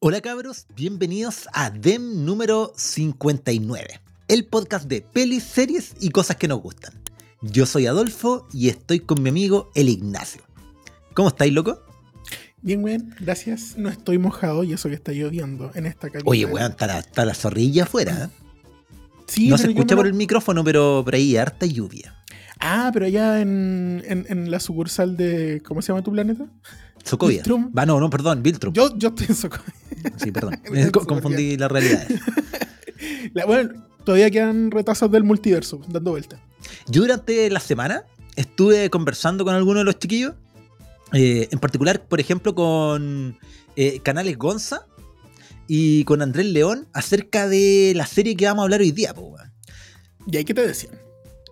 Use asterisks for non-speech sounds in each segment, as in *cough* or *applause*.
Hola cabros, bienvenidos a DEM número 59, el podcast de pelis, series y cosas que nos gustan. Yo soy Adolfo y estoy con mi amigo el Ignacio. ¿Cómo estáis, loco? Bien, weón, gracias. No estoy mojado y eso que está lloviendo en esta calle. Oye, weón, está la, está la zorrilla afuera. ¿eh? Sí, no se escucha por lo- el micrófono, pero por ahí harta lluvia. Ah, pero allá en, en, en la sucursal de. ¿Cómo se llama tu planeta? Sokovia. Viltrum. Va, no, no, perdón, Viltrum. Yo, yo estoy en Soco. *laughs* Sí, perdón. *laughs* Me *laughs* Confundí las realidades. La- bueno, todavía quedan retazos del multiverso dando vuelta. Yo durante la semana estuve conversando con algunos de los chiquillos, eh, en particular, por ejemplo, con eh, Canales Gonza y con Andrés León acerca de la serie que vamos a hablar hoy día. po, weón. ¿Y ahí qué te decían?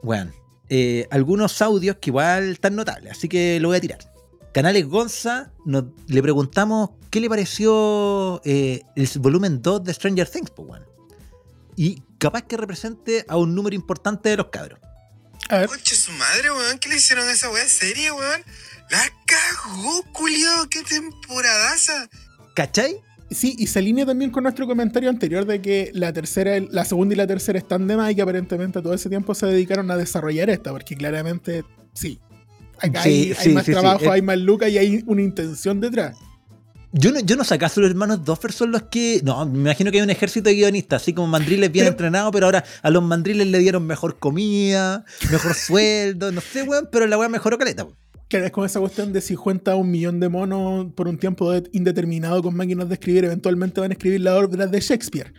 Weón, eh, algunos audios que igual están notables, así que lo voy a tirar. Canales Gonza, nos, le preguntamos qué le pareció eh, el volumen 2 de Stranger Things, po, weón. Y capaz que represente a un número importante de los cabros. A ver, Conche su madre, weón. ¿Qué le hicieron a esa weá serie, weón? La cagó, culiao. Qué temporadaza. ¿Cachai? sí, y se alinea también con nuestro comentario anterior de que la tercera, la segunda y la tercera están de más y que aparentemente todo ese tiempo se dedicaron a desarrollar esta, porque claramente sí. Acá Sí, hay, más sí, trabajo, Eh, hay más lucas y hay una intención detrás. Yo no, yo no sé, ¿acaso los hermanos Doffer son los que.? No, me imagino que hay un ejército de guionistas, así como mandriles bien entrenados, pero ahora a los mandriles le dieron mejor comida, mejor *laughs* sueldo, no sé, weón, pero la weá mejoró caleta. weón. Claro, es como esa cuestión de si cuenta un millón de monos por un tiempo de- indeterminado con máquinas de escribir, eventualmente van a escribir las obras de Shakespeare.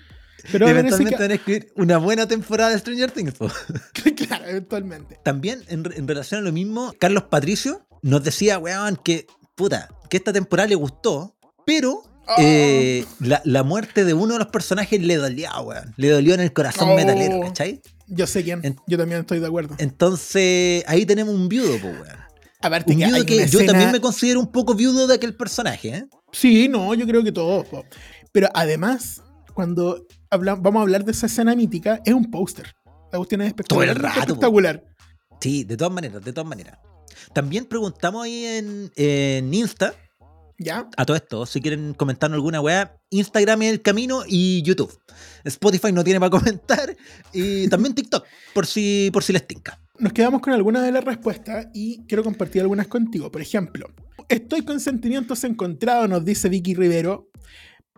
Pero Y parece eventualmente van a escribir una buena temporada de Stranger Things. *laughs* claro, eventualmente. También, en, re- en relación a lo mismo, Carlos Patricio nos decía, weón, que, puta, que esta temporada le gustó, pero Oh. eh, la, la muerte de uno de los personajes le dolió, weón. Le dolió en el corazón Oh. metalero, ¿cachai? Yo sé quién. En- Yo también estoy de acuerdo. Entonces, ahí tenemos un viudo, po, weón. Aparte Un que viudo que yo escena- también me considero un poco viudo de aquel personaje, ¿eh? Sí, no, yo creo que todos. po. Pero además, cuando habla- vamos a hablar de esa escena mítica, es un póster. La cuestión es espectacular. Todo el rato, po. espectacular. Sí, de todas maneras, de todas maneras. También preguntamos ahí en, en Insta, ¿Ya? a todo esto, si quieren comentarnos alguna weá, Instagram es el camino y YouTube. Spotify no tiene para *laughs* comentar y también TikTok, por si, por si les tinca. Nos quedamos con algunas de las respuestas y quiero compartir algunas contigo. Por ejemplo, estoy con sentimientos encontrados, nos dice Vicky Rivero,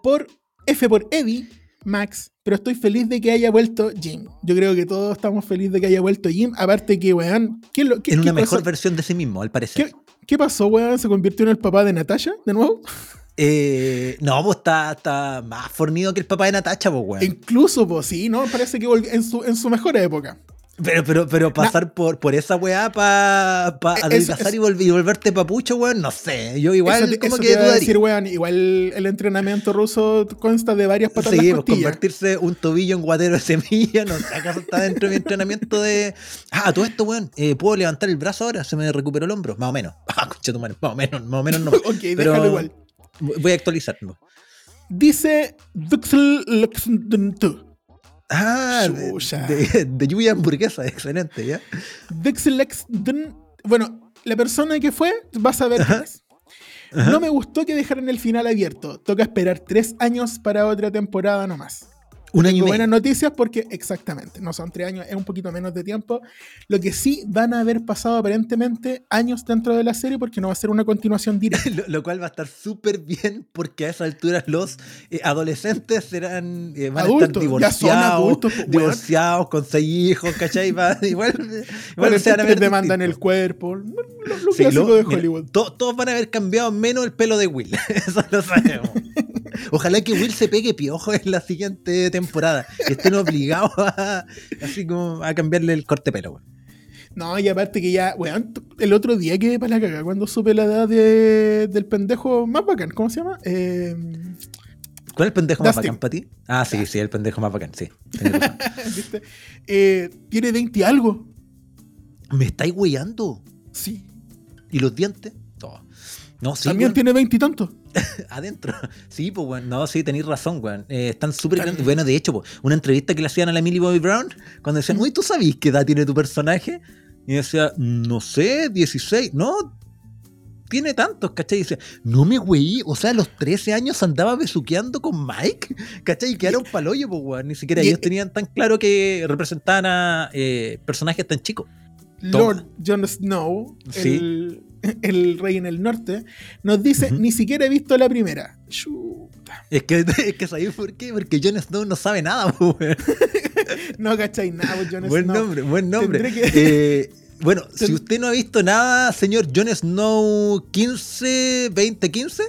por F por Eddie, Max, pero estoy feliz de que haya vuelto Jim. Yo creo que todos estamos felices de que haya vuelto Jim. Aparte que, weón, ¿qué, es lo- qué- En qué una mejor versión de sí mismo, al parecer. ¿Qué, qué pasó, weón? ¿Se convirtió en el papá de Natasha de nuevo? *laughs* Eh, no, pues está, está más fornido que el papá de Natacha, pues, weón. Incluso, pues sí, ¿no? Parece que volvió en su, en su mejor época. Pero, pero, pero pasar por, por esa weá para pa Eh, adelgazar eso- y, volver- y volverte papucho, weón, no sé. Yo igual eso, como eso que dudaría. decir, weón, igual el entrenamiento ruso consta de varias patas Sí, pues convertirse un tobillo en guatero de semilla, no sé, acaso está dentro de mi entrenamiento de. Ah, todo esto, weón, eh, ¿puedo levantar el brazo ahora? Se me recuperó el hombro, más o menos. *laughs* Ah, concha tu madre, más o menos, más o menos no. *laughs* ok, Pero déjalo igual. Voy a actualizarlo. Dice Duxel. Ah, de, de, de lluvia hamburguesa, excelente, ¿ya? Dexelexden- Bueno, la persona que fue va a saber es. No me gustó que dejaran el final abierto. Toca esperar tres años para otra temporada nomás. Un año y medio. buenas noticias porque exactamente, no son tres años, es un poquito menos de tiempo. Lo que sí van a haber pasado aparentemente años dentro de la serie porque no va a ser una continuación directa. *laughs* Lo, lo cual va a estar súper bien porque a esa altura los eh, adolescentes serán eh, van a estar Adultos, ya son divorciados, adultos, pues, divorciados con seis hijos, ¿cachai? Va- *laughs* igual igual Bueno, se van a ver demandan el cuerpo. Lo, lo Sí, clásico lo- de mira, Hollywood. to- todos van a haber cambiado menos el pelo de Will. *laughs* Eso lo sabemos. Ojalá que Will se pegue piojo en la siguiente temporada y estén obligados a, así como a cambiarle el corte pelo. weón. No, y aparte que ya, weón, el otro día quedé para la caga cuando supe la edad de- del pendejo más bacán, ¿cómo se llama? Eh, ¿Cuál es el pendejo más bacán para ti? Ah, sí, sí, el pendejo más bacán, sí. *laughs* ¿viste? Eh, tiene 20 y algo. Me estáis weyando. Sí. ¿Y los dientes? Todo. No, sí, También weón. tiene 20 y tanto. *laughs* adentro. Sí, pues, weón. No, sí, tenéis razón, weón. Eh, están súper grandes. Bueno, de hecho, po, una entrevista que le hacían a la Millie Bobby Brown, cuando decían, uy, ¿tú sabís qué edad tiene tu personaje? Y decía, no sé, 16. No, tiene tantos, ¿cachai? Y dice, no me güey, o sea, a los 13 años andaba besuqueando con Mike, *laughs* ¿cachai? Y quedaron paloyo, pues, weón. Ni siquiera y- ellos tenían tan claro que representaban a eh, personajes tan chicos. Lord Jon Snow, Sí. el, *laughs* el rey en el norte, nos dice, ni siquiera he visto la primera. Chuta. Es que, *laughs* es que ¿sabéis por qué? Porque Jon Snow no sabe nada. *laughs* No cacháis nada, pues, Jon Buen Snow. nombre, buen nombre. Eh, bueno, si usted no ha visto nada, señor Jon Snow 15, 20, 15,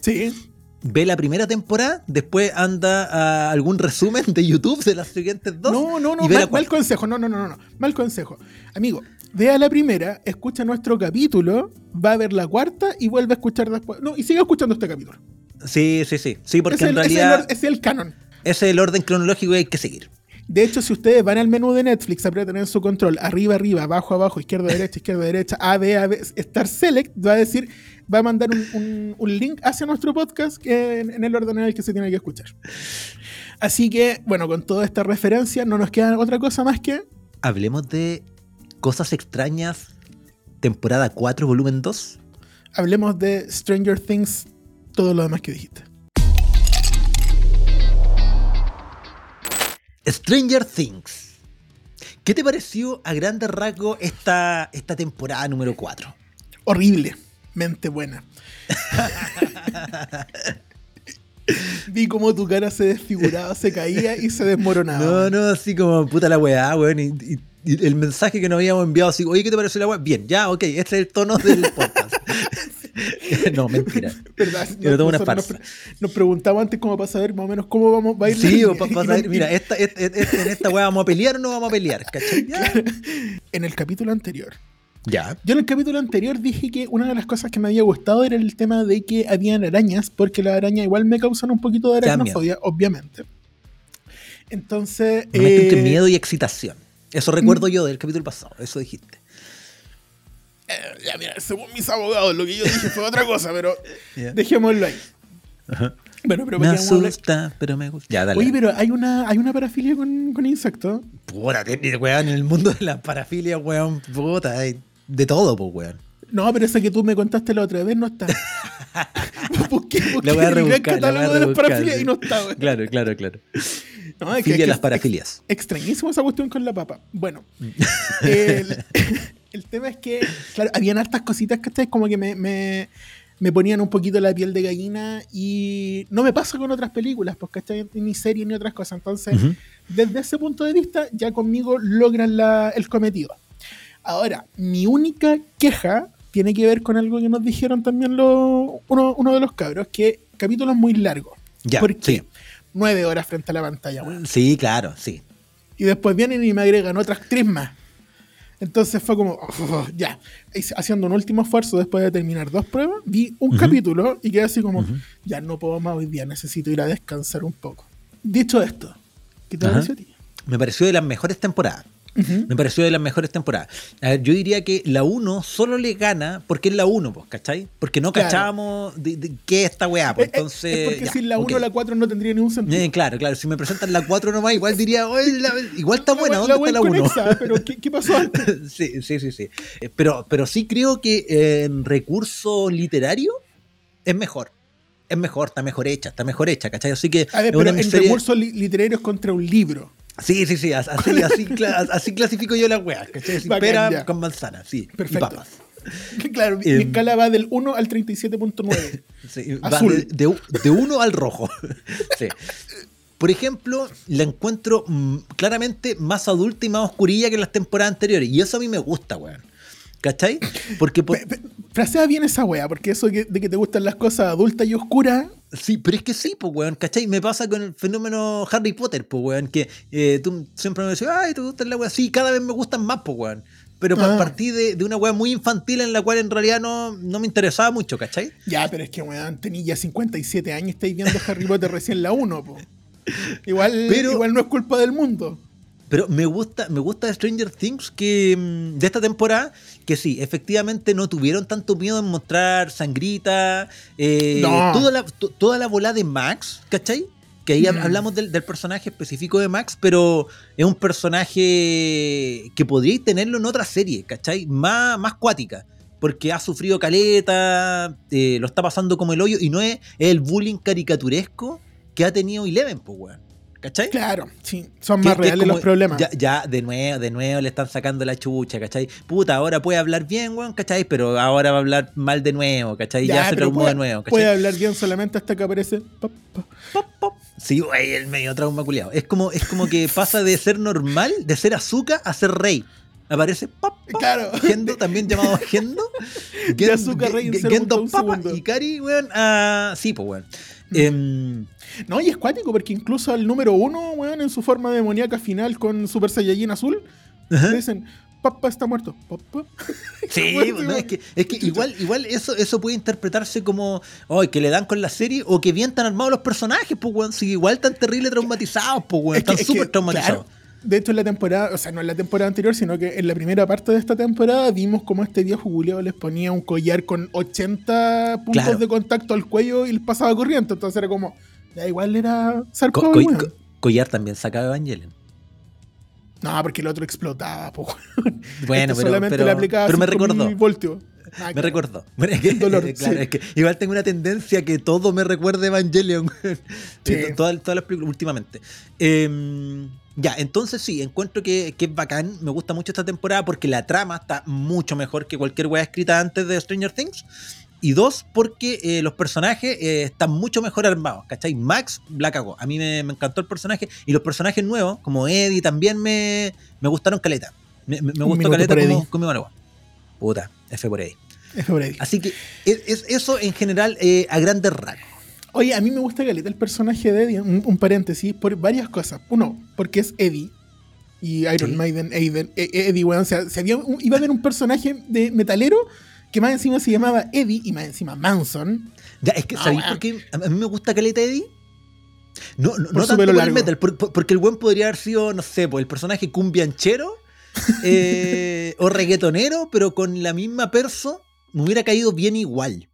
Sí. ve la primera temporada, después anda a algún resumen de YouTube de las siguientes dos. No, no, no, mal, mal consejo. No, no, no, no. Mal consejo. Amigo, vea la primera, escucha nuestro capítulo, va a ver la cuarta y vuelve a escuchar después. No, y sigue escuchando este capítulo. Sí, sí, sí. Sí, porque es en el- ese es el realidad es el canon. ese es el orden cronológico que hay que seguir. De hecho, si ustedes van al menú de Netflix, apretan en su control, arriba, arriba, abajo, abajo, izquierda, derecha, izquierda, derecha, A, B, A, B, Star Select, va a decir, va a mandar un, un- un link hacia nuestro podcast en el orden en el que se tiene que escuchar. Así que, bueno, con toda esta referencia, no nos queda otra cosa más que Hablemos de Cosas extrañas, temporada 4, volumen 2. hablemos de Stranger Things, todo lo demás que dijiste. Stranger Things. ¿Qué te pareció a grandes rasgos esta, esta temporada número 4? Horrible, mente buena. *laughs* Vi cómo tu cara se desfiguraba, se caía y se desmoronaba. No, no, así como puta la weá, weón. Y, y- y el mensaje que nos habíamos enviado, así, oye, ¿qué te pareció la weá? Bien, ya, ok, este es el tono del podcast. *laughs* no, mentira. ¿Verdad? Pero todo una nos, farsa. pre- nos preguntamos antes como para saber más o menos cómo vamos *laughs* va a ir Sí, o pa- saber, mira, esta, esta- esta- en esta weá vamos a pelear o no vamos a pelear, ¿cachai? En el capítulo anterior. Ya. Yo en el capítulo anterior dije que una de las cosas que me había gustado era el tema de que habían arañas, porque las arañas igual me causan un poquito de aracnofobia, obviamente. Entonces, entre eh, miedo y excitación. Eso recuerdo yo del capítulo pasado, eso dijiste. eh, ya, mira, según mis abogados, lo que yo dije fue otra cosa, pero *laughs* dejémoslo ahí. Ajá. Bueno, pero Me asusta, pero me gusta. Ya, dale. Oye, pero hay una, hay una parafilia con, con insectos. Puta, weón, en el mundo de la parafilia, weón, puta, hay de todo, pues, weón. No, pero esa que tú me contaste la otra vez no está. *laughs* busqué, busqué La voy a rebuscar, la voy a catálogo de las rebuscar, sí. y no está, güey. Claro, claro, claro. No, es que- es a las que- parafilias. extrañísimo esa cuestión con la papa. Bueno, *laughs* el, *laughs* el tema es que, claro, habían hartas cositas que como que me, me, me ponían un poquito la piel de gallina y no me pasa con otras películas, ¿cachai? Ni series ni otras cosas. Entonces, desde ese punto de vista, ya conmigo logran la- el cometido. Ahora, mi única queja tiene que ver con algo que nos dijeron también uno, uno de los cabros, que capítulos muy largos. Ya, ¿Por qué? sí. Nueve horas frente a la pantalla, weón. Sí, claro, sí. Y después vienen y me agregan otras tres más. Entonces fue como, oh, ya, haciendo un último esfuerzo después de terminar dos pruebas, vi un capítulo y quedé así como, ya no puedo más hoy día, necesito ir a descansar un poco. Dicho esto, ¿qué te Ajá. pareció a ti? Me pareció de las mejores temporadas. Ujú. Me pareció de las mejores temporadas. A ver, yo diría que la 1 solo le gana porque es la 1, pues, ¿cachai? Porque no Claro. cachábamos de, de qué es esta weá, pues, Eh, eh, entonces... es porque ya, sin la 1 ok. o la 4 no tendría ningún sentido. Eh, claro, claro. Si me presentan la 4 nomás, igual diría, "Oye, la- igual está buena, ¿dónde está la 1? inconexa, pero ¿qué, qué pasó antes? *laughs* sí, sí, sí, sí. Eh, Pero, pero sí creo que eh, en recurso literario es mejor. Es mejor, está mejor hecha, está mejor hecha, ¿cachai? Así que A ver, pero en series- recursos li- literarios contra un libro. Sí, sí, sí, as- así, *laughs* así, cla- así clasifico yo las weas, ¿cachai? Así, Bacán, pera ya. con manzana, sí. Perfecto. Y papas. *laughs* Claro, mi, Em. escala va del 1 al 37.9. *laughs* Sí, va Azul. de, de- de uno al rojo. Sí. Por ejemplo, la encuentro mm, claramente más adulta y más oscurilla que las temporadas anteriores. Y eso a mí me gusta, weón. ¿Cachai? Porque por- Frasea bien esa wea, porque eso de que te gustan las cosas adultas y oscuras. Sí, pero es que sí, pues, weón, ¿cachai? Me pasa con el fenómeno Harry Potter, pues, weón, que eh, tú siempre me decís, ay, ¿te gustan las weas? Sí, cada vez me gustan más, pues, weón. Pero Ah. partí de, de una wea muy infantil en la cual en realidad no, no me interesaba mucho, ¿cachai? Ya, pero es que weón, tenís ya 57 años y estáis viendo Harry Potter recién la 1, po. Igual, Pero- igual no es culpa del mundo. Pero me gusta, me gusta Stranger Things que mm, de esta temporada, que sí, efectivamente no tuvieron tanto miedo en mostrar sangrita, eh, No. toda, la, to- toda la bola de Max, ¿cachai? Que ahí Mm. hablamos del, del personaje específico de Max, pero es un personaje que podríais tenerlo en otra serie, ¿cachai? Más, más cuática. porque ha sufrido caleta, eh, lo está pasando como el hoyo y no es el bullying caricaturesco que ha tenido Eleven, pues, weón. ¿Cachai? Claro, sí, son más reales como- los problemas. Ya, ya, de nuevo, de nuevo le están sacando la chucha, ¿cachai? Puta, ahora puede hablar bien, weón, ¿cachai? Pero ahora va a hablar mal de nuevo, ¿cachai? Ya, Ya, se traumó puede, de nuevo, ¿cachai? puede hablar bien solamente hasta que aparece. pop, pop. Pop, pop. Sí, güey, el medio trauma culiado. Es como, es como que pasa de ser normal, de ser azúcar, a ser rey. Aparece pop, pop, Claro. Gendo, también llamado Gendo. De azúcar rey en Ge- 0.1 Gendo Papa y Cari, weón, ah, sí, pues, weón. Mm. Em, No, y es cuático porque incluso al número uno, weón, en su forma demoníaca final con Super Saiyajin azul, ajá. le dicen, papá está muerto. Papá. *laughs* Sí, no, es que, es que igual, igual eso, eso puede interpretarse como "Ay, que le dan con la serie o que bien tan armados los personajes, pues weón. Si igual tan terrible traumatizados, pues weón. Están es súper traumatizados. claro, de hecho, en la temporada, o sea, no en la temporada anterior, sino que en la primera parte de esta temporada vimos como este viejo Julio les ponía un collar con 80 puntos Claro. de contacto al cuello y les pasaba corriente. Entonces era como, ya igual era zarpado, co- Collar también sacaba Evangelion. No, porque el otro explotaba, po. *laughs* Bueno, Este pero, solamente pero, le aplicaba pero me 5000 recordó. Ah, Me claro. recordó. Bueno, es que- Dolor, *laughs* claro, sí. es que igual tengo una tendencia que todo me recuerde Evangelion. *laughs* Sí. Eh, Todas, todas las películas últimamente. Em, ya, entonces sí, encuentro que, que es bacán. Me gusta mucho esta temporada porque la trama está mucho mejor que cualquier wea escrita antes de Stranger Things. Y dos, porque eh, los personajes eh, están mucho mejor armados, ¿cachai? Max la cagó. A mí me, me encantó el personaje. Y los personajes nuevos, como Eddie, también me, me gustaron caleta. Me, me- gustó caleta por como, Eddie. como Ivanova. Puta, F por Eddie. Es Brady. Así que es, es eso en general eh, a grandes rasgos. Oye, a mí me gusta Galeta el personaje de Eddie, un, un paréntesis, por varias cosas. Uno, porque es Eddie. Y Iron Sí. Maiden, Aiden, eh, Eddie, weón. O sea, se había un- iba a haber un personaje de metalero que más encima se llamaba Eddie y más encima Manson. Ya, es que, Ah, ¿sabéis por qué? A mí me gusta Caleta Eddie. No, no, Por tanto por el metal, por- por- porque el buen podría haber sido, no sé, pues el personaje cumbianchero *laughs* eh, o reggaetonero, pero con la misma perso, me hubiera caído bien igual.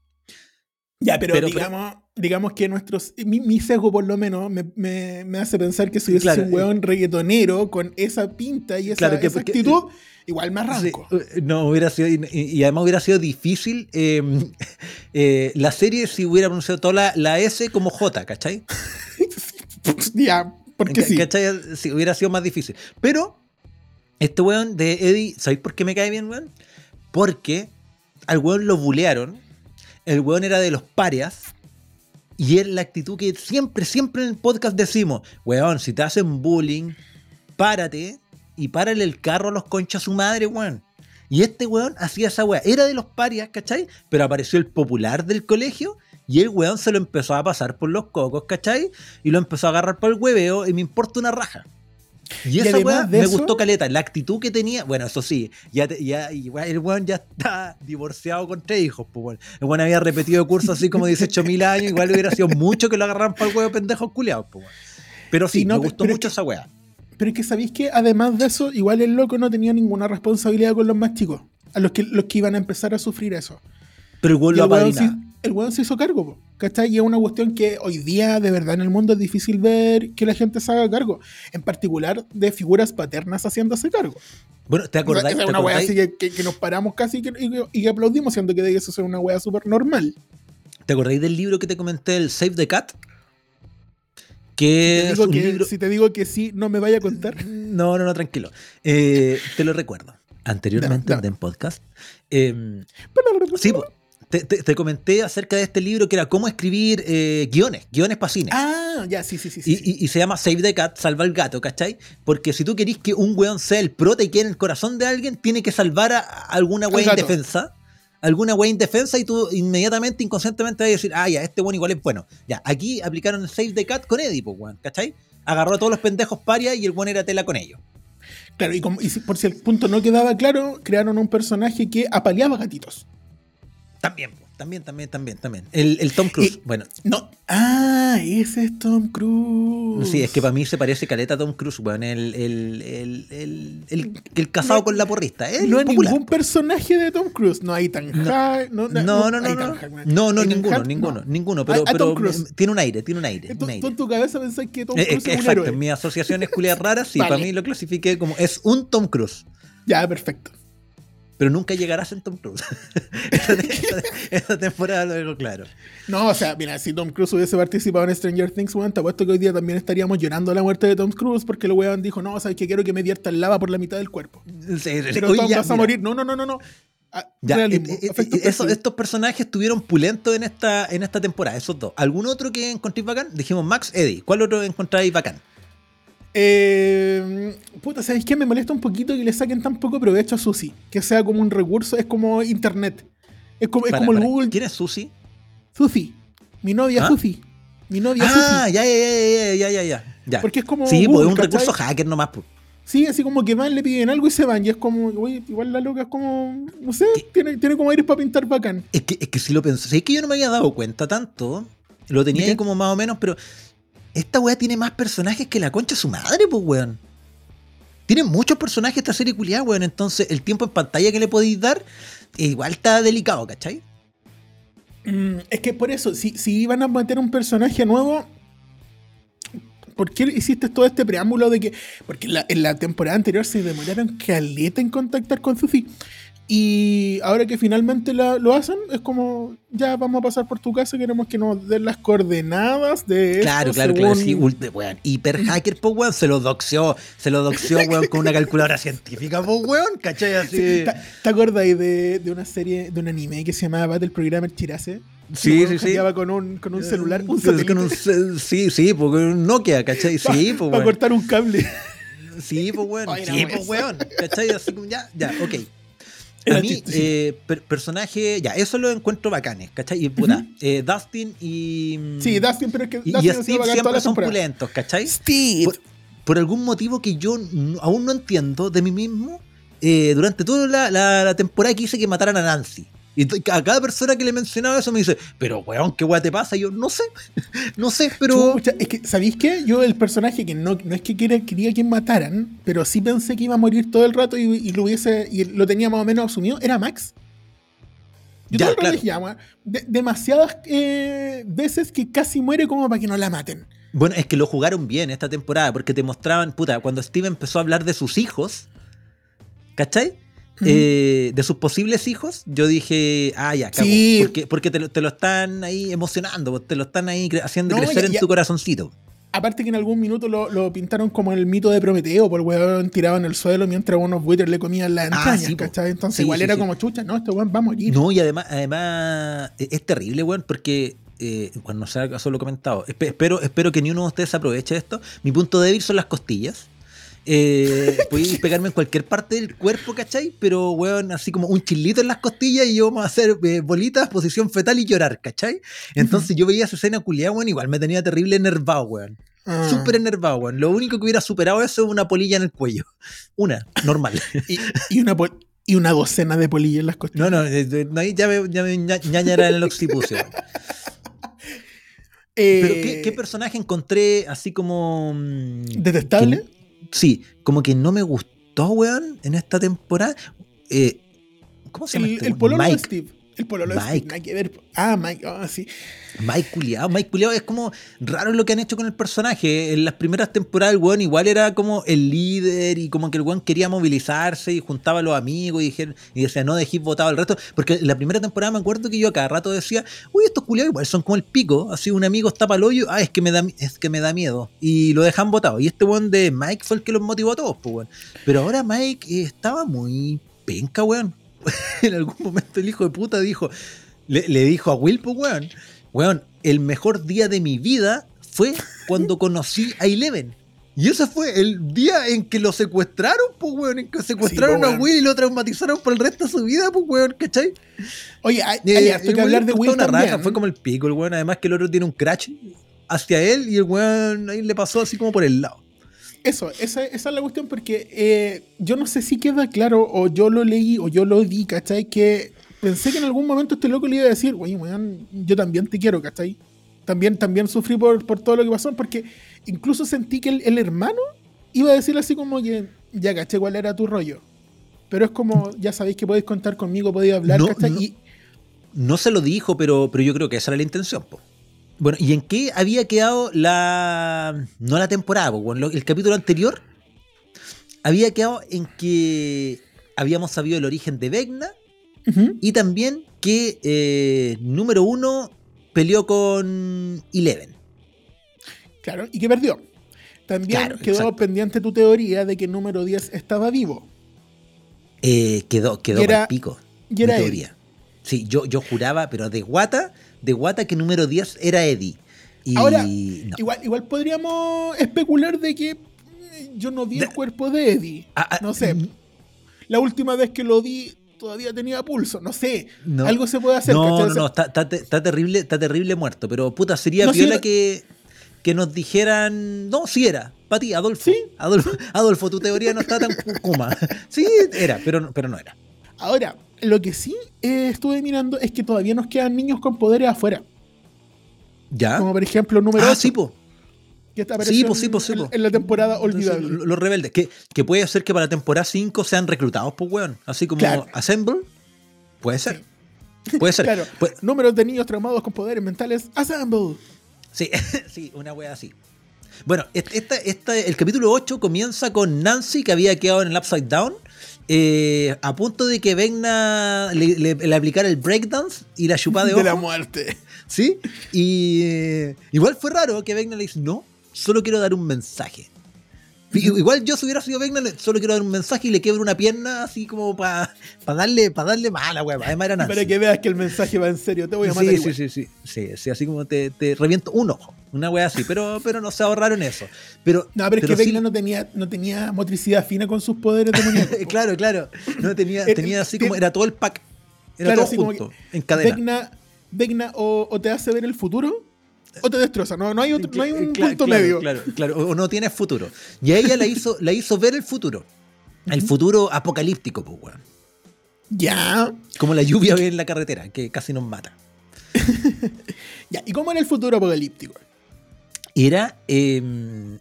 Ya, pero, Pero- digamos, digamos que nuestros. Mi, mi sesgo, por lo menos, me, me- me hace pensar que si hubiese Claro, sido un weón reggaetonero con esa pinta y esa, Claro, que esa porque- actitud, igual me Sí, arranco. eh, no, hubiera sido, y, y además hubiera sido difícil eh, *laughs* eh, la serie si hubiera pronunciado toda la, la S como J, ¿cachai? *laughs* ya, porque sí. ¿Cachai? Sí, hubiera sido más difícil. Pero, este weón de Eddie, ¿sabéis por qué me cae bien, weón? Porque al weón lo bulearon. El weón era de los parias. Y es la actitud que siempre, siempre en el podcast decimos: Weón, si te hacen bullying, párate y párale el carro a los conchas a su madre, weón. Y este weón hacía esa weá. Era de los parias, ¿cachai? Pero apareció el popular del colegio y el weón se lo empezó a pasar por los cocos, ¿cachai? Y lo empezó a agarrar por el hueveo y me importa una raja. Y, Y esa además weá me eso- gustó caleta. La actitud que tenía, bueno, eso sí, ya, te- ya el weón ya está divorciado con tres hijos, pues. El weón había repetido curso así como 18.000 años, igual hubiera sido mucho que lo agarraran por el huevo pendejos culiados, pues. Pero sí, Sí, no, me gustó mucho que- esa weá. Pero es que sabéis que además de eso, igual el loco no tenía ninguna responsabilidad con los más chicos. A los que, los que iban a empezar a sufrir eso. Pero el weón lo el weón, se, el weón se hizo cargo, po, ¿cachai? Y es una cuestión que hoy día, de verdad, en el mundo es difícil ver que la gente se haga cargo. En particular de figuras paternas haciéndose cargo. Bueno, ¿te O sea, acordáis? es te una wea así que, que- que nos paramos casi y que, y que- aplaudimos, siendo que de eso es una wea súper normal. ¿Te acordáis del libro que te comenté, el Save the Cat? Que Te es digo un que- libro. Si te digo que sí, no me vaya a contar. *laughs* No, no, no, tranquilo. Eh, te lo recuerdo. Anteriormente en podcast. eh, sí, te, te- te comenté acerca de este libro que era cómo escribir eh, guiones, guiones para cine. Ah, ya, sí, sí, sí. Y, sí. y- y se llama Save the Cat, salva al gato, ¿cachai? Porque si tú querís que un weón sea el prota y quede en el corazón de alguien, tiene que salvar a, alguna gato. indefensa. Alguna wea indefensa y tú inmediatamente, inconscientemente vas a decir, ah, ya, este weón igual es bueno. Ya, aquí aplicaron el Save the Cat con Eddie, pues, weón, ¿cachai? Agarró a todos los pendejos paria y el weón era tela con ellos. Claro, y, como- y si- por si el punto no quedaba claro, crearon un personaje que apaleaba gatitos. También, también, también, también, también. El, el Tom Cruise, Y- bueno, No. Ah, ese es Tom Cruise. sí, es que para mí se parece caleta a Tom Cruise, weón, el, el, el, el, el- casado No- con la porrista. El no hay ningún personaje de Tom Cruise. No hay tan No. High. No, No, no, no, no. No, High, no, ninguno, High, ninguno, no. ninguno. A- Pero, a Tom pero tiene un aire, tiene un aire. Tú, en tu cabeza pensás que Tom Eh, Cruise eh, es un exacto, héroe. en mis asociaciones culiadas raras, sí, Vale. para mí lo clasifiqué como es un Tom Cruise. Ya, perfecto. Pero nunca llegarás en Tom Cruise. *laughs* esta, esta- esta temporada lo digo claro. No, o sea, mira, si Tom Cruise hubiese participado en Stranger Things, weón, te apuesto que hoy día también estaríamos llorando la muerte de Tom Cruise porque el weón dijo, no, sabes que quiero que me viertan lava por la mitad del cuerpo. Sí. Pero Tom ya, vas a mira, morir. No, no, no, no, no. Ah, ya, eh, eh, eh, eso- estos personajes estuvieron pulentos en esta, en esta temporada, esos dos. ¿Algún otro que encontréis bacán? Dijimos Max, Eddie. ¿Cuál otro encontráis bacán? Eh, puta, ¿sabéis qué? Me molesta un poquito que le saquen tan poco provecho a Susi. Que sea como un recurso, es como internet. Es como, es como el para, Google. ¿Quién es Susi? Susi. Mi novia ¿Ah? Susi. Mi novia Ah, Susi. ya, ya, ya, ya, ya, ya. ya. Porque es como. Sí, pues Google, es un ¿cachai? recurso hacker nomás. pues. Sí, así como que van, le piden algo y se van. Y es como, oye, igual la loca es como. No sé, tiene, tiene como aires para pintar bacán. Es que, es que si lo pensé, es que yo no me había dado cuenta tanto. Lo tenía ¿De qué? ahí como más o menos, pero esta weá tiene más personajes que la concha de su madre, pues weón. Tiene muchos personajes esta serie culiada, weón. Entonces, el tiempo en pantalla que le podéis dar, igual está delicado, ¿cachai? Mm, es que por eso, si, si iban a meter un personaje nuevo, ¿por qué hiciste todo este preámbulo de que.? Porque en la, temporada anterior se demoraron caleta en contactar con Sufi. Y ahora que finalmente la- lo hacen, es como, ya vamos a pasar por tu casa, queremos que nos den las coordenadas de Claro, esto claro, claro, según- sí, ul- weón. Hiper hacker, pues weón, se lo doxió, se lo doxió, weón, con una calculadora científica, pues weón, ¿cachai? Así. Sí, ¿Te, ahí de, de una serie, de un anime que se llamaba Battle Programmer Chirase? Sí, sí, sí. con un, con un celular, un Sí, con un sí, sí, porque un Nokia, ¿cachai? Sí, pues para weón. cortar un cable. Sí, pues weón. Ay, Sí, pues weón. ¿Cachai? Así como ya, ya, ok. *laughs* A mí, eh, per- personaje, ya, eso lo encuentro bacanes, ¿cachai? Y puta, eh, Dustin y. Sí, Dustin, pero es que Dustin y Steve toda siempre la son pulentos, ¿cachai? Steve. Por, por algún motivo que yo aún no entiendo de mí mismo, eh, durante toda la, la- la temporada quise que mataran a Nancy. Y a cada persona que le mencionaba eso me dice, pero weón, ¿qué weá te pasa? Y yo, no sé, *laughs* no sé, pero. Chucha, es que, ¿sabéis qué? Yo, el personaje que no, no es que quiera, quería que mataran, pero sí pensé que iba a morir todo el rato y, y lo hubiese y lo tenía más o menos asumido, era Max. Yo Ya, todo el rato claro. de- demasiadas eh, veces que casi muere como para que no la maten. Bueno, es que lo jugaron bien esta temporada, porque te mostraban, puta, cuando Steve empezó a hablar de sus hijos, ¿cachai? Eh, de sus posibles hijos, yo dije, ah, ya, Sí. porque, porque te, lo, te lo están ahí emocionando, te lo están ahí cre- haciendo No, crecer ya- en tu corazoncito. Aparte que en algún minuto lo, lo pintaron como el mito de Prometeo, por el weón tirado en el suelo mientras unos buitres le comían las Ah, entrañas, sí, po. ¿cachai? Entonces Sí, igual era como chucha, no, este weón va a morir. No, y además, además eh, es terrible, weón, porque, eh, bueno, no sé acaso lo he comentado, Espe- espero, espero que ni uno de ustedes aproveche esto. Mi punto débil son las costillas. Eh, *laughs* podéis pegarme en cualquier parte del cuerpo, ¿cachai? Pero, weón, así como un chilito en las costillas y yo vamos a hacer eh, bolitas, posición fetal y llorar, ¿cachai? Entonces yo veía esa escena culiada, weón, igual me tenía terrible enervado, weón. Ah. Súper enervado, weón. Lo único que hubiera superado eso es una polilla en el cuello. Una, normal. *laughs* y, y una pol- y una docena de polillas en las costillas. No, no, eh, ahí ya me, ya me ña- ñañara en el occipucio. Eh, Pero ¿qué, qué personaje encontré así como... mm, ¿Detestable? que- sí, como que no me gustó, weón, en esta temporada. Eh, ¿Cómo se llama el, este el pololo de Mike. Steve. El pololo Mike. Nada que ver. Ah, Mike, ah, sí. Mike Culeado. Mike Culeado es como raro lo que han hecho con el personaje. En las primeras temporadas el weón igual era como el líder y como que el weón quería movilizarse y juntaba a los amigos y, dijer- y decía no dejéis votado al resto. Porque en la primera temporada me acuerdo que yo a cada rato decía, uy, estos culiados igual son como el pico. Así un amigo está para el hoyo, ah, es que me da es que me da miedo. Y lo dejan votado. Y este weón de Mike fue el que los motivó a todos, pues weón. Pero ahora Mike eh, estaba muy penca, weón. *laughs* en algún momento el hijo de puta dijo, le, le dijo a Will, pues, weón, weón, el mejor día de mi vida fue cuando conocí a Eleven. Y ese fue el día en que lo secuestraron, pues, weón, en que secuestraron pues, a weón. Will y lo traumatizaron por el resto de su vida, pues, weón, ¿cachai? Oye, hay, Eh, hay que hablar de Will una también. raja, fue como el pico, el weón, además que el otro tiene un crash hacia él y el weón ahí le pasó así como por el lado. Eso, esa, esa es la cuestión porque eh, yo no sé si queda claro o yo lo leí o yo lo di, ¿cachai? Que pensé que en algún momento este loco le iba a decir, weón, yo también te quiero, ¿cachai? También, también sufrí por, por todo lo que pasó, porque incluso sentí que el, el hermano iba a decir así como que, ya, ¿cachai? ¿Cuál era tu rollo? Pero es como, ya sabéis que podéis contar conmigo, podéis hablar, No, ¿cachai? no. Y No se lo dijo, pero, pero yo creo que esa era la intención, po. Bueno, ¿y en qué había quedado la. No la temporada, el capítulo anterior? Había quedado en que habíamos sabido el origen de Vecna y también que eh, número uno peleó con Eleven. Claro, y que perdió. También Claro, quedó exacto. pendiente tu teoría de que número 10 estaba vivo. Eh, quedó quedó Y era- pico. Y era mi él. teoría. Sí, yo, yo juraba, pero de guata, de guata que número 10 era Eddie. Y Ahora, no. Igual, igual podríamos especular de que eh, yo no vi el cuerpo de Eddie. Ah, ah, No sé. mm, La última vez que lo vi todavía tenía pulso. No sé. No. Algo se puede hacer. No, ¿cachai? no, no, está, está te- está terrible, está terrible muerto. Pero puta, sería No, era- que, que nos dijeran. No, sí era. Para ti, Adolfo. Sí. Adolfo, *laughs* Adolfo, tu teoría no está tan cu- kuma. *laughs* Sí, era, pero, pero no era. Ahora, lo que sí eh, estuve mirando es que todavía nos quedan niños con poderes afuera. ¿Ya? Como por ejemplo número ah, 8, sí, po. que está Sí, po, sí, po, sí, en, po. en la temporada olvidable. lo- Los rebeldes. Que, que puede ser que para la temporada 5 sean reclutados, pues, weón. Así como Claro. Assemble. Puede ser. Puede ser. *laughs* Claro, Pues- números de niños traumados con poderes mentales. Assemble. Sí, *laughs* sí, una wea así. Bueno, esta, esta, el capítulo 8 comienza con Nancy, que había quedado en el Upside Down, eh, a punto de que Vegna le, le- le aplicara el breakdance y la chupada de de la ojo. muerte. ¿Sí? Y eh, igual fue raro que Vegna le dice, no, solo quiero dar un mensaje. Igual yo si hubiera sido Vegna, solo quiero dar un mensaje y le quebro una pierna así como para darle, para darle mala, wea. Además era. Para que veas que el mensaje va en serio. Te voy a matar Sí, igual. sí, sí, sí, sí, sí, así como te, te reviento un ojo, una wea así, pero, pero no se ahorraron eso. Pero, No, pero es que sí- Vecna no tenía, no tenía motricidad fina con sus poderes demoníacos. *laughs* claro, claro, no tenía, tenía así como, era todo el pack, era Claro, todo junto, en cadena. Vecna, Vecna o, o te hace ver el futuro o te destroza. No, no, hay, otro- no hay un punto claro, medio. Claro, claro, o no tiene futuro. Y a ella la hizo, la hizo ver el futuro, el futuro apocalíptico, pues, weón. Ya. Como la lluvia en la carretera, que casi nos mata. *laughs* Ya. ¿Y cómo era el futuro apocalíptico? era eh,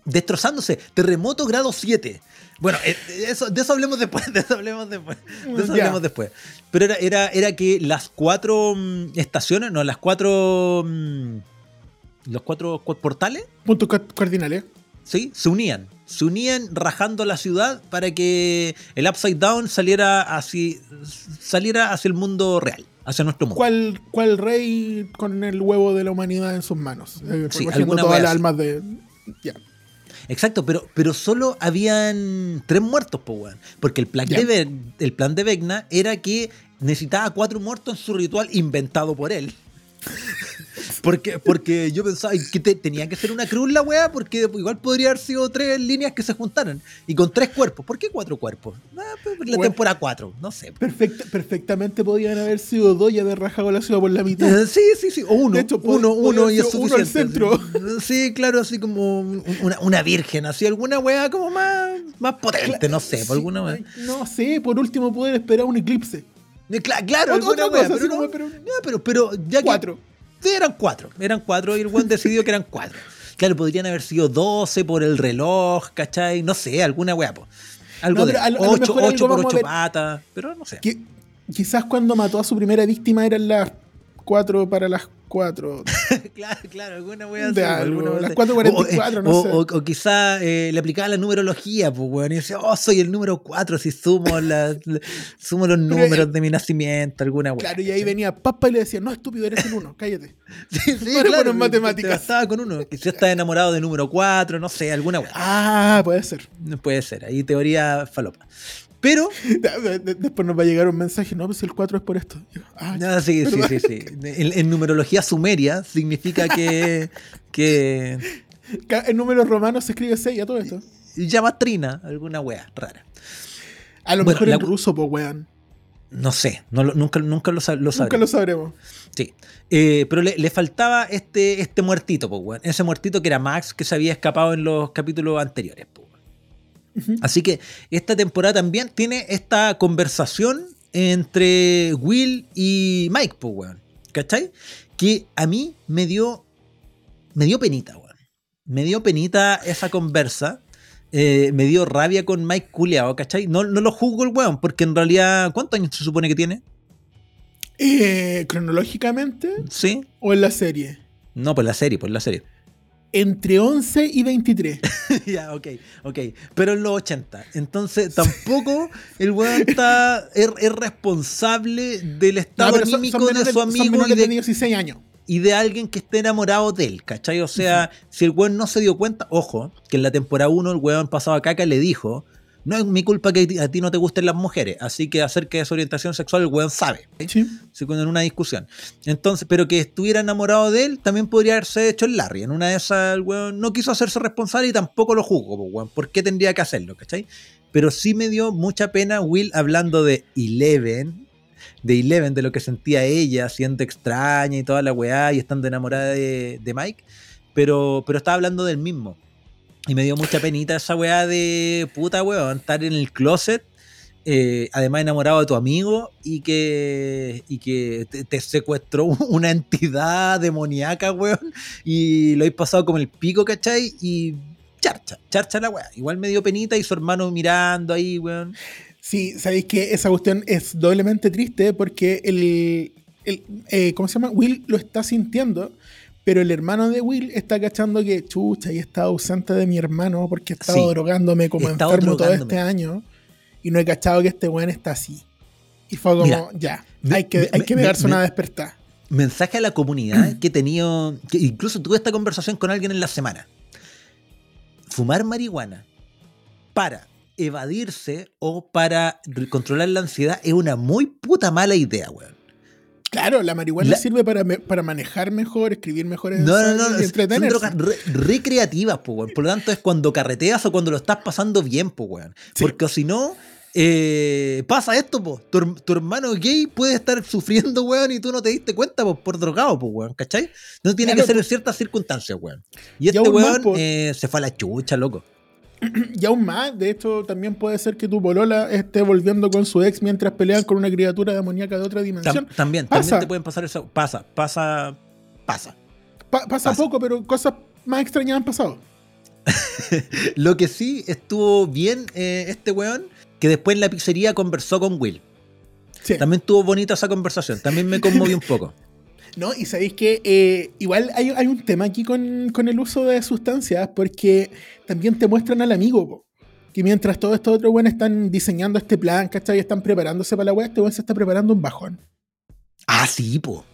destrozándose. Terremoto grado 7. Bueno, eh, eso, de eso hablemos después, *laughs* de eso hablemos después. De eso Ya. hablemos después. Pero era, era, era que las cuatro mm, estaciones, no, las cuatro. Los cuatro cu- portales, Puntos ca- cardinales. ¿sí? Se unían. Se unían rajando la ciudad para que el Upside Down saliera hacia, saliera hacia el mundo real, hacia nuestro mundo. ¿Cuál, ¿Cuál rey con el huevo de la humanidad en sus manos? Eh, Sí, todas las almas de. Ya. Exacto, pero, pero solo habían tres muertos, po. Porque el plan, Ya. de el plan de Vecna era que necesitaba cuatro muertos en su ritual inventado por él. *laughs* Porque, porque yo pensaba que te- tenía que ser una cruz la weá, porque igual podría haber sido tres líneas que se juntaran. Y con tres cuerpos. ¿Por qué cuatro cuerpos? Ah, pues, la Bueno. temporada cuatro, no sé. Perfecta- perfectamente podían haber sido dos y haber rajado la ciudad por la mitad. *laughs* Sí, sí, sí. O uno, De hecho, uno, uno y es sido uno al suficiente. centro. *laughs* Sí, claro, así como un- una, una virgen, así alguna weá como más, más potente, no sé, por Sí, alguna weá. No sé, por último poder esperar un eclipse. Eh, cla- Claro, Otra- wea, cosa, pero, no- pero- ya, pero, pero ya que- Cuatro. Sí, eran cuatro, eran cuatro y el buen decidió que eran cuatro. Claro, podrían haber sido 12 por el reloj, ¿cachai? No sé, alguna wea, po. Algo No, de a a lo 8, mejor algo por vamos a 8 ver. patas, pero no sé. Que quizás cuando mató a su primera víctima eran las cuatro para las cuatro. *laughs* claro, claro, alguna wea así, alguna wea las así. 4:44, o, eh, no o- sé. O, o quizá eh, le aplicaba la numerología, pues, weón, y decía, oh, soy el número 4 si sumo, *laughs* la- sumo los números de mi nacimiento, alguna wea. Claro, y ahí venía Papa y le decía, no, estúpido, eres el uno, cállate. *laughs* Sí, sí, No eres bueno en te- matemáticas. te bastaba con uno. Si estás enamorado de número 4, no sé, alguna weá. Ah, puede ser. No Puede ser, ahí teoría falopa. Pero, *laughs* De- de- Después nos va a llegar un mensaje, no, pues el 4 es por esto. Ah, no, sí, sí, ¿verdad? sí, sí. En, en numerología sumeria significa que, que *laughs* En números romanos se escribe 6 a todo esto. llama trina, alguna weá rara. A lo Bueno, mejor en ruso, pues, weón. No sé, no nunca, nunca lo, lo Nunca sabré. lo sabremos. Sí. Eh, pero le, le faltaba este, este muertito, pues, weón. Ese muertito que era Max, que se había escapado en los capítulos anteriores, pues, Así que esta temporada también tiene esta conversación entre Will y Mike, pues, weón. ¿Cachai? Que a mí me dio. Me dio penita, weón. Me dio penita esa conversa. Eh, me dio rabia con Mike culeado, ¿cachai? No, no lo juzgo el weón, porque en realidad, ¿cuántos años se supone que tiene? Eh, cronológicamente ¿Sí? o en la serie. No, pues la serie, pues la serie. Entre 11 y 23. *laughs* ya, ok, ok. Pero en los 80. Entonces, tampoco el weón está, es, es responsable del No, estado son- anímico son de menores- su son amigo y de, de 16 años. y de alguien que esté enamorado de él, ¿cachai? O sea, si el weón no se dio cuenta, ojo, que en la temporada 1 el weón pasado a caca le dijo, no es mi culpa que a ti no te gusten las mujeres, así que acerca de su orientación sexual el weón sabe, Sí. se en una discusión. Entonces, pero que estuviera enamorado de él también podría haberse hecho el Larry. En una de esas el weón no quiso hacerse responsable y tampoco lo juzgo, pues, weón. ¿Por qué tendría que hacerlo, cachai? Pero sí me dio mucha pena Will hablando de Eleven, de Eleven, de lo que sentía ella, siendo extraña y toda la weá y estando enamorada de, de Mike, pero, pero estaba hablando del mismo. Y me dio mucha penita esa weá de puta weón, estar en el closet, eh, además enamorado de tu amigo y que, y que te, secuestró una entidad demoníaca, weón, y lo habéis pasado como el pico, ¿cachai? Y charcha, charcha la weá. Igual me dio penita y su hermano mirando ahí, weón. Sí, sabéis que esa cuestión es doblemente triste porque el, el eh, ¿cómo se llama? Will lo está sintiendo, pero el hermano de Will está cachando que chucha y estaba ausente de mi hermano porque estaba Sí, drogándome como enfermo todo este año y no he cachado que este weón está así. Y fue como, Mira, ya, me- hay que, me- hay que pegarse una despertar. mensaje a la comunidad que he tenido, que incluso tuve esta conversación con alguien en la semana. Fumar marihuana para evadirse o para controlar la ansiedad es una muy puta mala idea, weón. Claro, la marihuana La- sirve para, me- para manejar mejor, escribir mejores No, no, no, es- son drogas re- recreativas, po, weón. Por lo tanto, es cuando carreteas o cuando lo estás pasando bien, po, weón. Sí. Porque si no, eh, pasa esto, po. Tu, tu hermano gay puede estar sufriendo, weón, y tú no te diste cuenta, po, por drogado, po, weón, ¿cachai? No tiene Claro, que ser en ciertas circunstancias, weón. Y este weón eh, se fue a la chucha, loco. *clears throat* Y aún más, de hecho, también puede ser que tu polola esté volviendo con su ex mientras pelean con una criatura demoníaca de otra Tam- dimensión. también, Pasa. también te pueden pasar eso. Pasa, pasa, pasa. Pa- pasa, Pasa. poco, pero cosas más extrañas han pasado. *laughs* Lo que sí estuvo bien eh, este weón, que después en la pizzería conversó con Will. Sí. También estuvo bonita esa conversación. También me conmovió un poco. *laughs* ¿No? Y sabéis que eh, igual hay, hay un tema aquí con, con el uso de sustancias, porque también te muestran al amigo, po, que mientras todos estos otros buenos están diseñando este plan, ¿cachai? Están preparándose para la weá, este weón se está preparando un bajón. Ah, sí, po.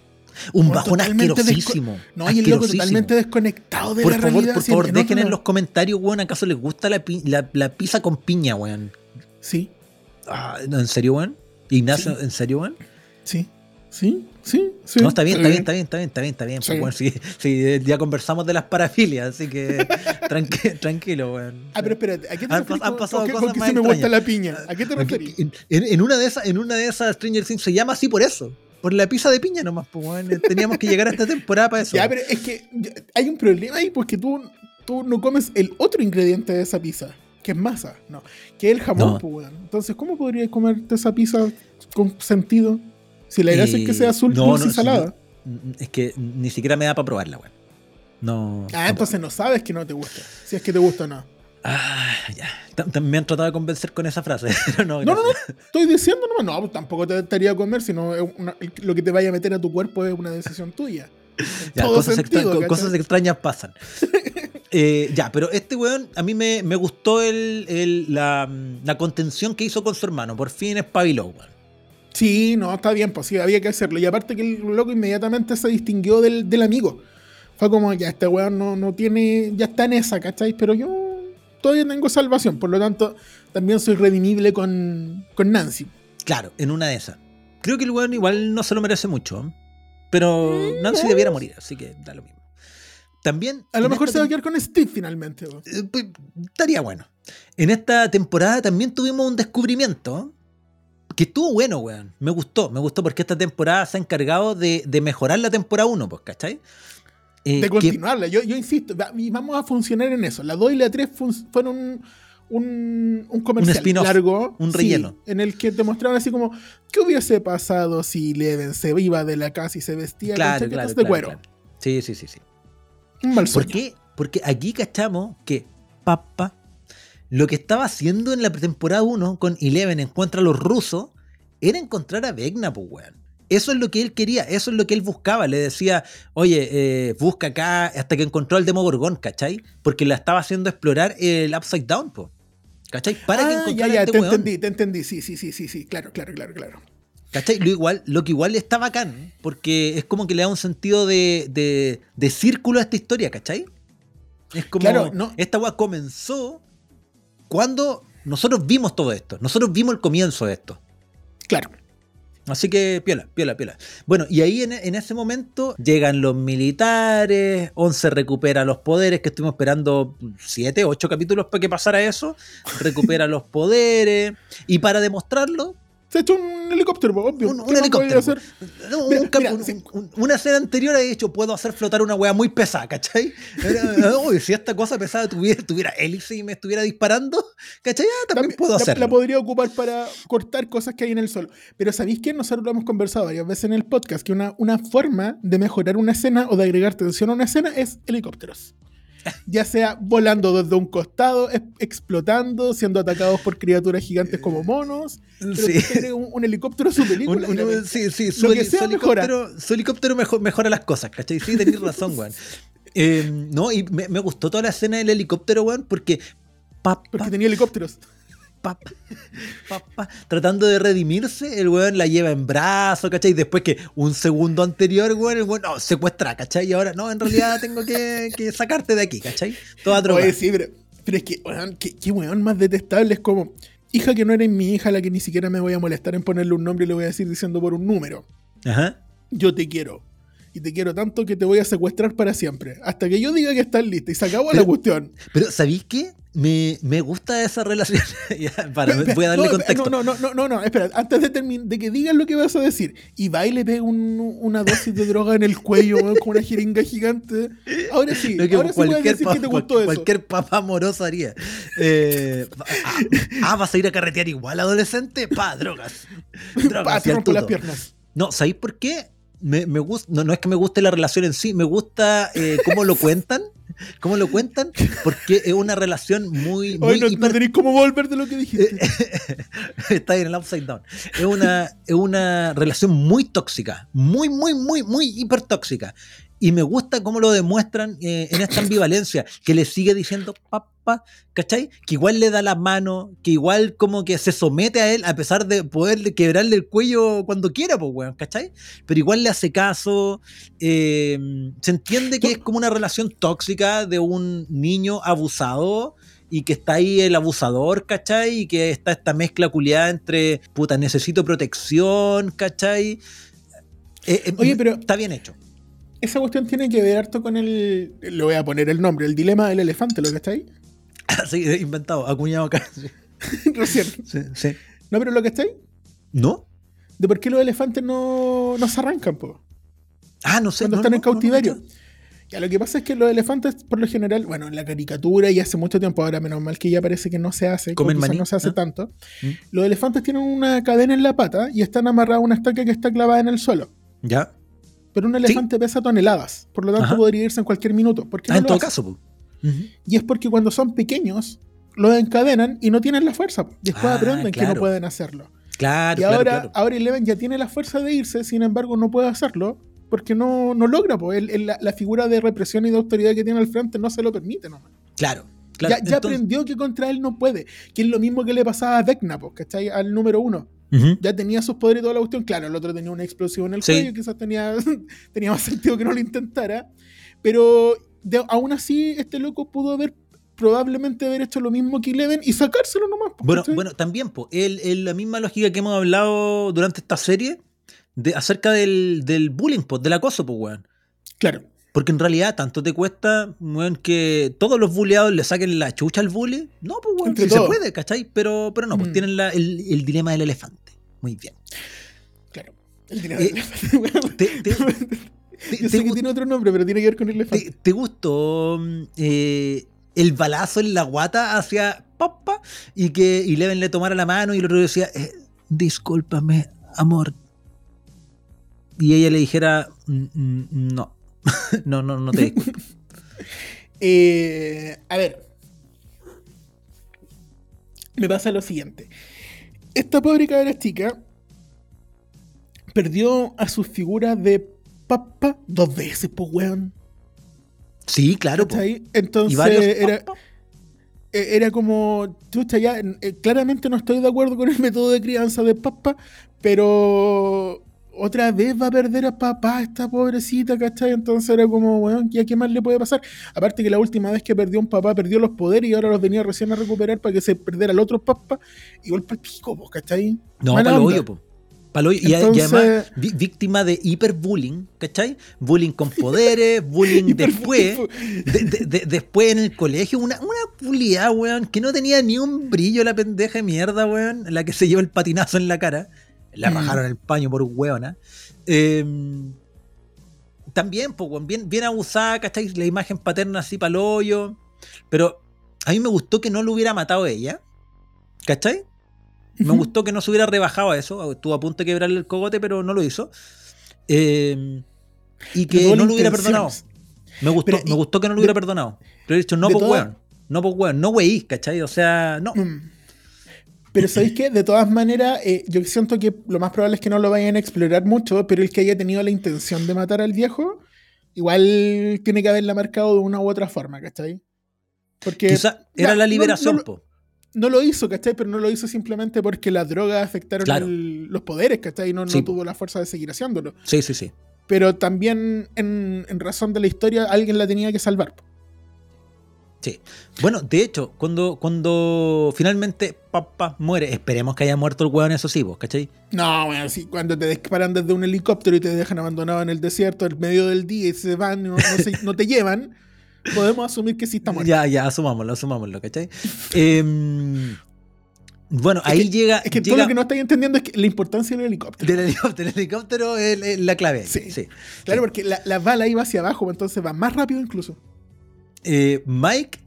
Un Bueno, bajón asquerosísimo. No, y el loco asquerosísimo. totalmente desconectado de Por la favor, realidad. por favor, en dejen otro- en los comentarios, weón, ¿acaso les gusta la, pi- la, la pizza con piña, weón? Sí, Ah, no, ¿En serio, weón? Ignacio, Sí. ¿en serio, weón? sí, sí, sí. sí. No, está bien, está bien, está bien, está bien, está bien, está bien. Sí. pues, weón, sí, *laughs* sí, eh, ya conversamos de las parafilias, así que *laughs* tranqui- tranquilo, weón. Ah, pero espérate, ¿a qué te Han refieres han pasado con cosas con que más sí me gusta la piña? ¿A qué te refieres? En, en- una de esas, en una de esas Stranger Things se llama así por eso. Por la pizza de piña nomás, pues, weón. Teníamos que llegar a esta temporada para eso. Ya, pero es que hay un problema ahí porque tú, tú no comes el otro ingrediente de esa pizza, que es masa, no, que es el jamón, No. pues, weón. Entonces, ¿cómo podrías comerte esa pizza con sentido? Si la gracia es que sea azul, no, dulce no, y salada. no, es que ni siquiera me da para probarla, weón. No. ah, entonces no sabes que no te gusta. Si es que te gusta o no. Ah, ya. Me han tratado de convencer con esa frase. *laughs* no, No, no. Estoy diciendo, no, no, pues tampoco te estaría a comer, sino una- lo que te vaya a meter a tu cuerpo es una decisión tuya. Ya, cosas, sentido, cosas extrañas pasan. *laughs* Eh, ya, pero este weón, a mí me, me gustó el, el- la, la contención que hizo con su hermano. Por fin espabiló, weón. Sí, no, está bien, pues sí, había que hacerlo. Y aparte que el loco inmediatamente se distinguió del, del amigo. Fue como, ya, este weón no, no tiene, ya está en esa, ¿cachai? Pero yo todavía tengo salvación, por lo tanto, también soy redimible con, con Nancy. Claro, en una de esas. Creo que el weón igual no se lo merece mucho. ¿eh? Pero Nancy debiera morir, así que da lo mismo. También. A lo mejor se va a quedar con Steve finalmente. eh, pues, estaría bueno. En esta temporada también tuvimos un descubrimiento que estuvo bueno, weón. Me gustó, me gustó porque esta temporada se ha encargado de, de mejorar la temporada 1, pues, ¿cachai? Eh, De que- continuarla, yo, yo insisto, vamos a funcionar en eso. La 2 y la 3 fun- fueron un, un, comercial largo. un sí, relleno. en el que te mostraron así como, ¿qué hubiese pasado si Leven se iba de la casa y se vestía claro, con claro, chaquetas de claro, cuero? claro. Sí, sí, sí, sí. Un mal ¿Por sueño. qué? Porque aquí cachamos que Papa lo que estaba haciendo en la temporada 1 con Eleven en contra los rusos era encontrar a Vecna, pues, weón. Eso es lo que él quería, eso es lo que él buscaba. Le decía, oye, eh, busca acá hasta que encontró al Demogorgón, ¿cachai? Porque la estaba haciendo explorar el Upside Down, po. ¿cachai? Para que Ah, ya, encontrara ya, a este te weón. entendí, te entendí. Sí, sí, sí, sí, sí. Claro, claro, claro, claro. ¿Cachai? Lo, igual, lo que igual está bacán, porque es como que le da un sentido de, de, de círculo a esta historia, ¿cachai? Es como, Claro, no- esta weá comenzó cuando nosotros vimos todo esto, nosotros vimos el comienzo de esto. Claro. Así que, piola, piola, piola. Bueno, y ahí en, en ese momento llegan los militares, Once recupera los poderes, que estuvimos esperando 7, 8 capítulos para que pasara eso, recupera *laughs* los poderes, y para demostrarlo, Se ha hecho un helicóptero, obvio. Un- ¿Qué un más helicóptero, hacer? No, Mira, un cap- mira, un- sí. un- una escena anterior ha dicho, puedo hacer flotar una wea muy pesada, ¿cachai? *laughs* Uy, si esta cosa pesada tuviera, tuviera hélice y me estuviera disparando, ¿cachai? Ah, también puedo hacerlo. la podría ocupar para cortar cosas que hay en el suelo. Pero ¿sabéis que nosotros lo hemos conversado varias veces en el podcast? Que una, una forma de mejorar una escena o de agregar tensión a una escena es helicópteros. Ya sea volando desde un costado, explotando, siendo atacados por criaturas gigantes como monos. Pero Sí. agregue un, un helicóptero su película. un- sí, sí, su, heli- sea su helicóptero, su helicóptero mejo- mejora las cosas, ¿cachai? Sí, tenéis razón, weón. *laughs* Eh, no, y me, me gustó toda la escena del helicóptero, weón, porque pa, pa, Porque tenía helicópteros. Pa, pa, pa, tratando de redimirse, el weón la lleva en brazo, ¿cachai? Y después que un segundo anterior, weón, el weón, no, secuestra, ¿cachai? Y ahora, no, en realidad tengo que, que sacarte de aquí, ¿cachai? Toda droga. Oye, sí, pero, pero es que, weón, qué, qué weón más detestable. Es como, hija que no eres mi hija, la que ni siquiera me voy a molestar en ponerle un nombre y le voy a decir diciendo por un número. Ajá. Yo te quiero. Y te quiero tanto que te voy a secuestrar para siempre. Hasta que yo diga que estás lista. Y se acabó la Pero- cuestión. Pero, ¿sabéis qué? Me, me gusta esa relación. *laughs* Ya, para, voy a darle no, contexto. No, no, no, no, no, espera. Antes de, de que digas lo que vas a decir. Y va y le pega un- una dosis de droga en el cuello, con una jeringa gigante. Ahora sí, que ahora sí decir pa- que te cual- gustó eso. cualquier papá amoroso haría. Eh, *laughs* ah, ah, ¿vas a ir a carretear igual adolescente? Pa, drogas. *laughs* Drogas. Pa, te las piernas. No, ¿sabéis por qué? Me, me gusta, no, no es que me guste la relación en sí, me gusta eh, cómo lo cuentan. ¿Cómo lo cuentan? Porque es una relación muy, muy Hoy no, no hiper- tenéis cómo volver de lo que dijiste. *laughs* Está en el upside down. Es una, es una relación muy tóxica. Muy, muy, muy, muy hiper tóxica. Y me gusta cómo lo demuestran eh, en esta ambivalencia, que le sigue diciendo papá, ¿cachai? Que igual le da la mano, que igual como que se somete a él a pesar de poder quebrarle el cuello cuando quiera, pues, weón, ¿cachai? Pero igual le hace caso. eh, se entiende que es como una relación tóxica de un niño abusado y que está ahí el abusador, ¿cachai? Y que está esta mezcla culiada entre, puta, necesito protección, ¿cachai? Eh, eh, Oye, pero- Está bien hecho. Esa cuestión tiene que ver harto con el. Le voy a poner el nombre, el dilema del elefante, lo que está ahí. *laughs* sí, inventado, acuñado acá. Sí, *laughs* Recién. sí, sí. No, pero lo que está ahí. ¿No? De por qué los elefantes no, no se arrancan, po. Ah, no sé. Cuando no, están no, en cautiverio. no, Ya, lo que pasa es que los elefantes, por lo general, bueno, en la caricatura y hace mucho tiempo, ahora menos mal que ya parece que no se hace, Comen maní, no se hace ¿no? tanto. Mm. Los elefantes tienen una cadena en la pata y están amarrados a una estaca que está clavada en el suelo. Ya. Pero un elefante pesa toneladas, por lo tanto Ajá. podría irse en cualquier minuto. ¿Por qué Ah, no en todo hace? caso, po. Y es porque cuando son pequeños, los encadenan y no tienen la fuerza. Después Ah, aprenden que no pueden hacerlo. Claro, Y claro, ahora, claro. ahora Eleven ya tiene la fuerza de irse, sin embargo no puede hacerlo porque no, no logra. Él- él- la, la figura de represión y de autoridad que tiene al frente no se lo permite. nomás. Claro, claro. ya ya Entonces- aprendió que contra él no puede. Que es lo mismo que le pasaba a Vecna, po, ¿cachai? Al número uno. Ya tenía sus poderes y toda la cuestión. Claro, el otro tenía un explosivo en el Sí. cuello, quizás tenía, *laughs* tenía más sentido que no lo intentara. Pero de- aún así, este loco pudo haber probablemente haber hecho lo mismo que Eleven y sacárselo nomás. Bueno, bueno, también, po, el, el- la misma lógica que hemos hablado durante esta serie de, acerca del, del bullying, po, del acoso, pues, weón. Claro. Porque en realidad tanto te cuesta, weón, que todos los bulleados le saquen la chucha al bully. No, pues, weón, sí se puede, ¿cachai? Pero, pero no, pues Mm. tienen la- el, el dilema del elefante. Muy bien. Claro. El dinero Eh, del elefante. te- te- ¿Te, Yo sé que tiene otro nombre, pero tiene que ver con el elefante. te- te gustó mm, eh, el balazo en la guata hacia Papa y que Eleven le tomara la mano y el otro decía, eh, discúlpame, amor? Y ella le dijera, "Mm, mm, no, *laughs* no, no, no te disculpo. *laughs* Eh, a ver. Me pasa lo siguiente. Esta pobre cabra chica perdió a sus figuras de papa dos veces, pues, weón. Sí, claro. po. Entonces Y varios era, eh, era como, chucha, ya, eh, claramente no estoy de acuerdo con el *laughs* método de crianza de papá, pero otra vez va a perder a papá esta pobrecita, ¿cachai? Entonces era como, weón, ¿ya qué más le puede pasar? Aparte que la última vez que perdió un papá, perdió los poderes y ahora los venía recién a recuperar para que se perdiera el otro papá, igual para el pico, ¿cachai? No, para lo hoyo, po. Pa'l hoyo. Y, Entonces- además, víctima de hiperbullying, ¿cachai? Bullying con poderes, bullying *laughs* después. de- de- de- después en el colegio, una, una culiada, weón, que no tenía ni un brillo la pendeja de mierda, weón, la que se llevó el patinazo en la cara. La Mm. rajaron el paño por weona. Eh, también, pues, bien, bien abusada, ¿cachai? La imagen paterna así para hoyo. Pero a mí me gustó que no lo hubiera matado ella. ¿Cachai? Me gustó que no se hubiera rebajado a eso. Estuvo a punto de quebrarle el cogote, pero no lo hizo. Eh, y que no lo hubiera perdonado. Me gustó, Pero, me gustó que no lo de- hubiera perdonado. Pero he dicho, no toda- weón. No por weón. No weís, ¿cachai? O sea, no. Mm. Pero ¿sabéis qué? De todas maneras, eh, yo siento que lo más probable es que no lo vayan a explorar mucho, pero el que haya tenido la intención de matar al viejo, igual tiene que haberla marcado de una u otra forma, ¿cachai? Porque Quizá era ya, la no- liberación, no, po. No lo hizo, ¿cachai? Pero no lo hizo simplemente porque las drogas afectaron Claro. el- los poderes, ¿cachai? No, no Sí, tuvo la fuerza de seguir haciéndolo. Sí, sí, sí. Pero también, en, en razón de la historia, alguien la tenía que salvar. Sí. Bueno, de hecho, cuando, cuando finalmente papá muere, esperemos que haya muerto el weón, eso sí, vos, ¿cachai? No, bueno, sí, cuando te disparan desde un helicóptero y te dejan abandonado en el desierto en medio del día y se van, no, no se- no te llevan, podemos asumir que sí está muerto. Ya, ya, asumámoslo, asumámoslo, ¿cachai? Em, bueno, Es ahí que- llega. Es que llega todo lo que no estáis entendiendo es que la importancia del helicóptero. del helicóptero. El helicóptero es, es la clave. Sí. sí. Claro, porque la, la bala iba hacia abajo, entonces va más rápido incluso. Eh, Mike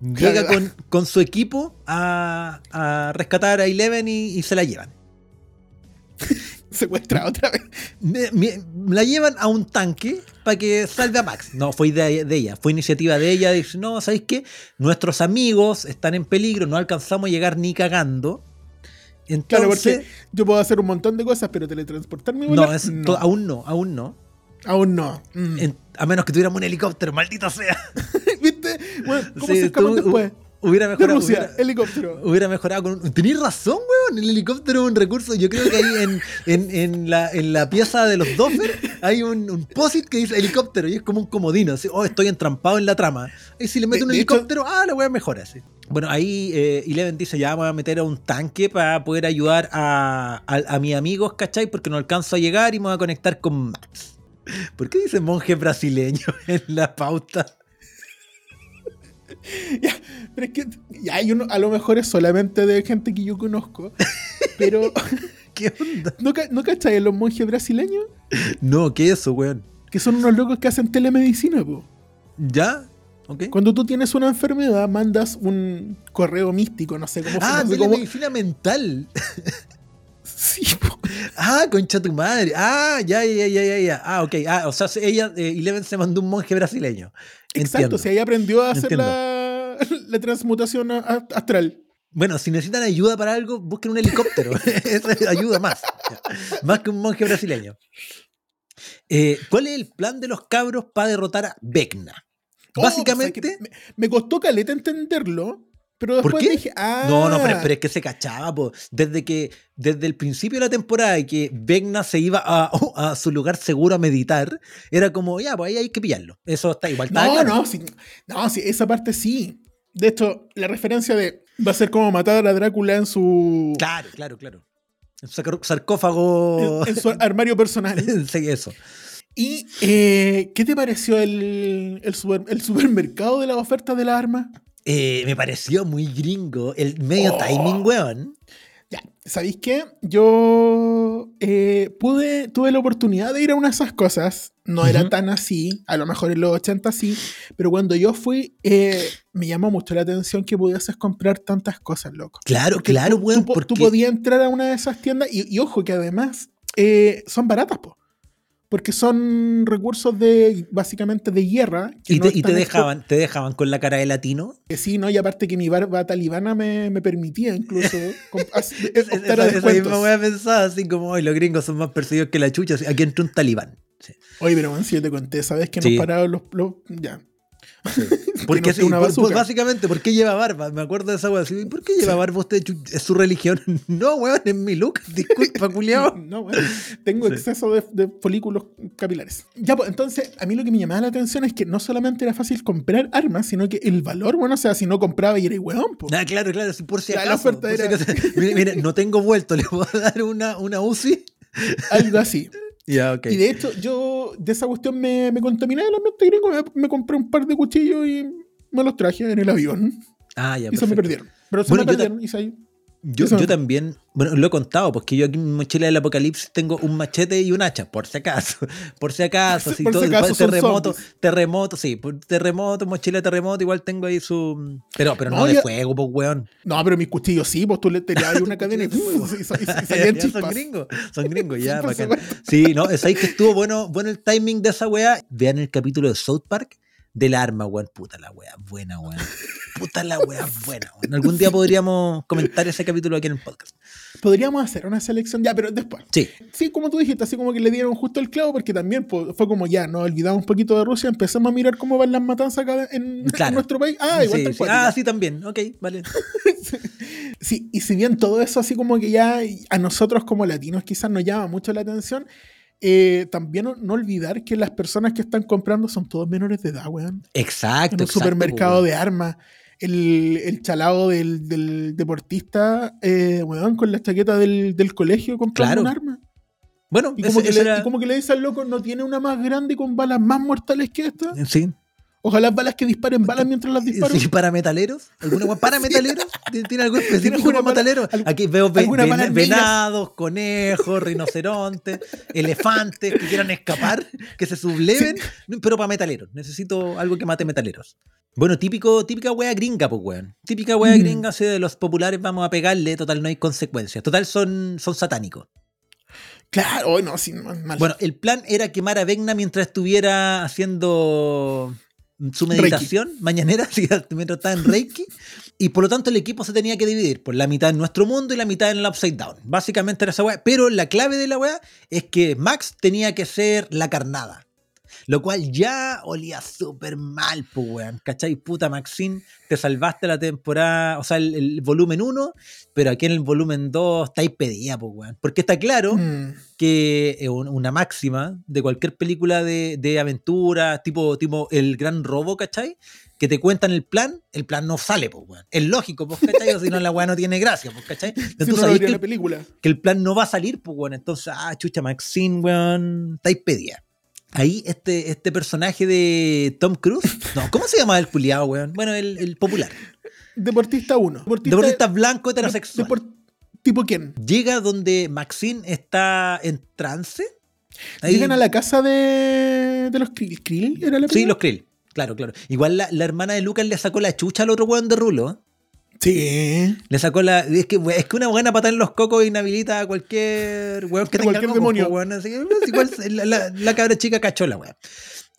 llega con, con su equipo a, a rescatar a Eleven y, y se la llevan. *laughs* *laughs* Secuestra otra vez. Me- me- la llevan a un tanque para que salve a Max. No, fue idea de ella, fue iniciativa de ella. Dice, no, ¿sabéis qué? Nuestros amigos están en peligro, no alcanzamos a llegar ni cagando. Claro, Entonces, porque yo puedo hacer un montón de cosas, pero teletransportarme no, volar, es- no. to- aún no, aún no. Aún no. Mm. En- a menos que tuviéramos un helicóptero, maldito sea. *laughs* ¿Viste? Bueno, ¿cómo Sí, se escapan tú- después? Hubiera De mejorado. Rusia, hubiera- helicóptero. *laughs* Hubiera mejorado con un... Tenés razón, weón. El helicóptero es un recurso. Yo creo que ahí en, en, en la, en la pieza de los Doffer hay un, un posit que dice helicóptero y es como un comodino. Así, oh, estoy entrampado en la trama. Y si le meto De- un de hecho- helicóptero, ah, la weá mejora. así. Bueno, ahí eh, Eleven dice: Ya voy a meter a un tanque para poder ayudar a, a, a mis amigos, ¿cachai? Porque no alcanzo a llegar y me voy a conectar con Max. ¿Por qué dice monje brasileño *laughs* en la pauta? *laughs* Ya, pero es que ya hay uno, a lo mejor es solamente de gente que yo conozco, pero *laughs* ¿Qué onda? ¿no, ¿no cachai los monjes brasileños? No, ¿qué es eso, weón? Que son unos locos que hacen telemedicina, po. ¿Ya? ¿Ok? Cuando tú tienes una enfermedad, mandas un correo místico, no sé cómo Ah, no de cómo- medicina mental. *laughs* Sí, po. Ah, concha tu madre. Ah, ya, ya, ya, ya, ya. Ah, ok. Ah, o sea, ella, eh, Eleven se mandó un monje brasileño. Exacto, Entiendo. si ahí aprendió a hacer Entiendo. la, la transmutación astral. Bueno, si necesitan ayuda para algo, busquen un helicóptero. *laughs* Eso ayuda más. Más que un monje brasileño. Eh, ¿Cuál es el plan de los cabros para derrotar a Vecna? Oh, Básicamente. o sea que me, me costó caleta entenderlo, pero ¿Por después qué? dije, ah. No, no, pero, pero es que se cachaba, po. Desde que, desde el principio de la temporada y que Vecna se iba a, *laughs* a su lugar seguro a meditar, era como, ya, pues ahí hay que pillarlo. Eso está igual. No, no, no, esa parte sí. De hecho, la referencia de va a ser como matar a Drácula en su, Claro, claro, claro. Un sacar- sarcófago. en, en su *laughs* armario personal. *laughs* sí, eso. ¿Y eh, qué te pareció el, el, super- el supermercado de las ofertas de las armas? Eh, me pareció muy gringo. El medio Oh. timing, weón. Ya, ¿sabéis qué? Yo eh, pude, tuve la oportunidad de ir a una de esas cosas. No era tan así, a lo mejor en los 80 sí, pero cuando yo fui, eh, me llamó mucho la atención que pudieses comprar tantas cosas, loco. Claro, Porque claro, tú, weón. tú po- porque tú podías entrar a una de esas tiendas y, y ojo que además eh, son baratas, po. Porque son recursos de básicamente de guerra. que Y no te, y están te expo- dejaban, te dejaban con la cara de latino. que sí, ¿no? Y aparte que mi barba talibana me, me permitía incluso *laughs* comp- optar a esa, esa misma descuentos. wea pensaba así como hoy los gringos son más perseguidos que la chucha. Aquí entra un talibán. Sí. Oye, pero bueno, si yo te conté, ¿sabes que Sí. nos pararon los, los- ya. *laughs* Porque no sí, una por- por- básicamente, ¿por qué lleva barba? Me acuerdo de esa wea. así, ¿Por qué lleva barba usted? ¿Es su religión? *laughs* No, weón, es mi look. *laughs* Disculpa, culiao. No, bueno, tengo Sí. exceso de, de folículos capilares. Ya, pues, entonces, a mí lo que me llamaba la atención es que no solamente era fácil comprar armas, sino que el valor, bueno, o sea, si no compraba y era weón, pues. Ah, claro, claro, por si la acaso. oferta si acaso. Mire, mire, no tengo vuelto, le puedo dar una, una UCI. algo así. Y de hecho, yo de esa cuestión me, me contaminé del ambiente gringo, me, me compré un par de cuchillos y me los traje en el avión. Ah, ya, y se me perdieron. Pero se Bueno, me perdieron y se. Yo, yo también, bueno, lo he contado, porque yo aquí en mi mochila del apocalipsis tengo un machete y un hacha, por si acaso. *laughs* Por si acaso, *laughs* si Por si todo, acaso son terremoto, terremoto, sí, terremoto, mochila terremoto, igual tengo ahí su. Pero, pero no, No, de ya- fuego, pues weón. No, pero mis cuchillos sí, pues tú le tenías ahí una *laughs* cadena y, ¡puf! y, y y salían ya son chispas. gringos, son gringos, ya, bacán. Sí, no, es ahí que estuvo bueno, bueno el timing de esa weá. Vean el capítulo de South Park del arma, weón. Puta la weá, buena, weón. Puta la weá, buena, weón. Algún día podríamos comentar ese capítulo aquí en el podcast. Podríamos hacer una selección, ya, pero después. Sí, Sí, como tú dijiste, así como que le dieron justo el clavo, porque también pues, fue como ya, nos olvidamos un poquito de Rusia, empezamos a mirar cómo van las matanzas acá en, nuestro país. Ah, igual sí, sí. Ah, sí, también. Ok, vale. *laughs* Sí, y si bien todo eso así como que ya a nosotros como latinos quizás nos llama mucho la atención, eh, también no, no olvidar que las personas que están comprando son todos menores de edad, weón. Exacto. En un exacto, supermercado weón. de armas. El, el chalado del, del deportista, eh, weón, con la chaqueta del, del colegio comprando Claro. un arma. Bueno, Y ese- como, que le, era- y como que le dice al loco, no tiene una más grande con balas más mortales que esta. Sí. Ojalá balas que disparen balas mientras las disparo. Sí, para metaleros. ¿Alguna weá para *laughs* metaleros? ¿Tiene algo *laughs* específico para metaleros? al- Aquí veo ve- ven- venados, conejos, rinocerontes, *laughs* elefantes que quieran escapar, que se subleven, pero para metaleros. Necesito algo que mate metaleros. Bueno, típico, típica wea gringa, pues weón. Típica wea Mm. gringa, así de los populares vamos a pegarle, total no hay consecuencias. Total son, son satánicos. Claro, no, sí, mal. Bueno, el plan era quemar a Vecna mientras estuviera haciendo su meditación mañanera, *laughs* mientras estaba en Reiki. Y por lo tanto el equipo se tenía que dividir por la mitad en nuestro mundo y la mitad en el Upside Down. Básicamente era esa weá. Pero la clave de la weá es que Max tenía que ser la carnada. Lo cual ya olía súper mal, pues, weón. ¿Cachai? Puta, Maxine, te salvaste la temporada, o sea, el, el volumen 1, pero aquí en el volumen 2 estáis pedida, pues, weón. Porque está claro Mm. que un- una máxima de cualquier película de, de aventura, tipo, tipo El Gran Robo, ¿cachai? Que te cuentan el plan, el plan no sale, pues, weón. Es lógico, pues, ¿cachai? O si no, la weá no tiene gracia, pues, ¿cachai? *laughs* Si Entonces, no, no sabéis habría que, la el- película. que el plan no va a salir, pues, weón. Entonces, ah, chucha, Maxine, weón, estáis pedida. Ahí este, este personaje de Tom Cruise, no, ¿cómo se llama el culiado, weón? Bueno, el, el popular. Deportista 1. Deportista, Deportista blanco heterosexual. depor- ¿Tipo quién? Llega donde Maxine está en trance. Ahí- Llegan a la casa de, de los Krill. ¿Krill era la Sí, película? los Krill. Claro, claro. Igual la, la hermana de Lucas le sacó la chucha al otro weón de Rulo. Sí. Le sacó la. Es que, es que una buena patada en los cocos inhabilita a cualquier weón que tenga cualquier demonio. weón. Así que, pues, igual *laughs* la, la- la cabra chica cachó la weón.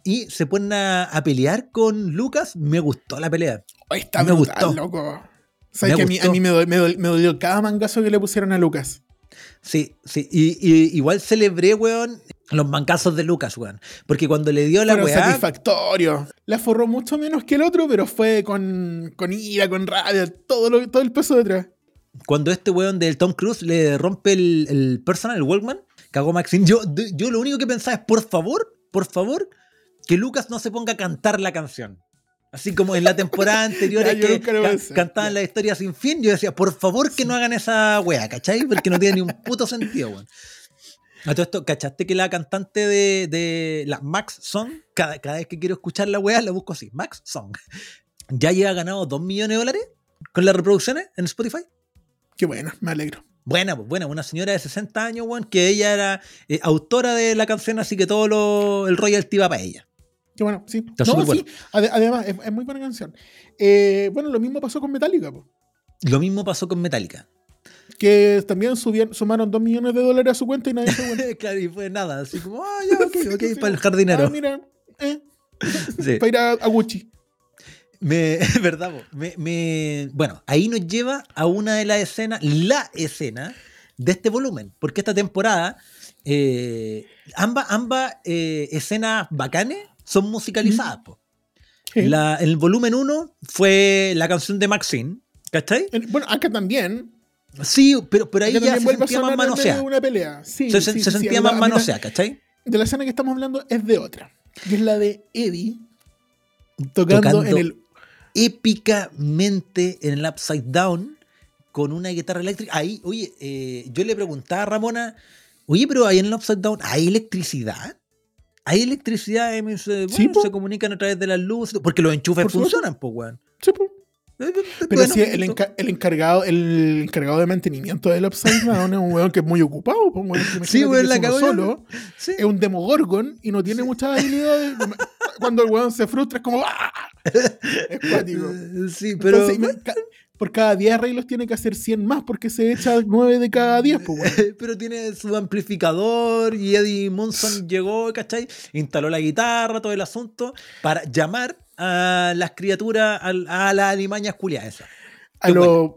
Y se ponen a, a pelear con Lucas. Me gustó la pelea. Está Me brutal, gustó. loco. ¿Sabes que a mí, a mí me, dolió, me, dolió, me dolió cada mangazo que le pusieron a Lucas? Sí, sí. Y, y igual celebré, weón, los mancazos de Lucas, weón. Porque cuando le dio la Fueron weá. satisfactorio. La forró mucho menos que el otro, pero fue con, con ira, con rabia, todo, lo, todo el peso detrás. cuando este weón del Tom Cruise le rompe el, el personal, el Walkman, cagó Maxine. Yo, yo lo único que pensaba es, por favor, por favor, que Lucas no se ponga a cantar la canción. Así como en la temporada *laughs* anterior Ya, que cantaban la historia sin fin, yo decía, por favor que no hagan esa wea, ¿cachai? Porque no tiene ni un puto sentido, weón. A todo esto, ¿cachaste que la cantante de, de la Max Song, cada, cada vez que quiero escuchar la wea, la busco así, Max Song, ya lleva ganado 2 millones de dólares con las reproducciones en Spotify? Qué bueno, me alegro. Buena, pues buena, una señora de 60 años, weón, que ella era eh, autora de la canción, así que todo lo, el royalty va para ella. Qué bueno, sí. Está no, además, es, es muy buena canción. Eh, bueno, lo mismo pasó con Metallica, po. Lo mismo pasó con Metallica. que también subieron, sumaron 2 millones de dólares a su cuenta y nadie se cuenta. *laughs* claro, y fue nada, así como, ah, ya, *laughs* ok, ok, Sí, para el Ah, jardinero. mira, eh, *laughs* para ir a, a Gucci. Me, ¿Verdad? Me, me- bueno, ahí nos lleva a una de las escenas, la escena de este volumen, porque esta temporada, eh, ambas, ambas eh, escenas bacanes son musicalizadas. La, el volumen 1 fue la canción de Maxine, ¿cachai? En- Bueno, acá también. Sí, pero, pero ahí ya se sentía más manoseada. una pelea. Sí, Se, sí, se sí, sí, sentía más manoseada, ¿cachai? De la escena que estamos hablando es de otra. Y es la de Eddie tocando, Tocando en el. épicamente en el Upside Down con una guitarra eléctrica. Ahí, oye, eh, yo le preguntaba a Ramona, oye, pero ahí en el Upside Down, ¿hay electricidad? ¿Hay electricidad? Dice, Sí, bueno, po. se comunican a través de las luces, porque los enchufes Por funcionan, pues, weón. Sí, po. Eh, eh, Pero bueno, sí, el, eso- enca- el encargado, el encargado de mantenimiento del Upside Down es un weón que es muy ocupado. po, weón, que Sí, weón, que la es solo. sí. Es un demogorgon y no tiene muchas habilidades. *laughs* Cuando el weón se frustra es como. ¡ah! Es cuático. Eh, *laughs* Sí, pero. Entonces, por cada 10 arreglos tiene que hacer 100 más porque se echa 9 de cada 10. Pues, *laughs* pero tiene su amplificador y Eddie Munson *laughs* llegó, ¿cachai? Instaló la guitarra, todo el asunto, para llamar a las criaturas, al- a, las alimañas culiadas esas. A los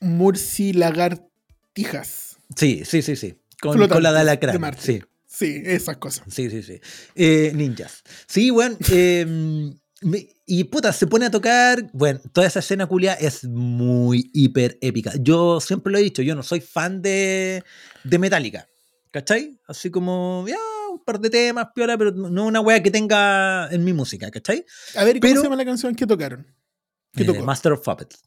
Murci lagartijas. Sí, sí, sí, sí. Con, la de alacrán. Sí, Sí, esas cosas. sí, sí, sí. Eh, ninjas. Sí, bueno. *laughs* eh, me- y puta, se pone a tocar. Bueno, toda esa escena culia es muy hiper épica. Yo siempre lo he dicho, yo no soy fan de, de Metallica. ¿Cachai? Así como, ya, un par de temas, piola, pero no una wea que tenga en mi música, ¿cachai? A ver, ¿y ¿cómo Pero- se llama la canción que tocaron? ¿Qué Eh, tocó? Master of Puppets.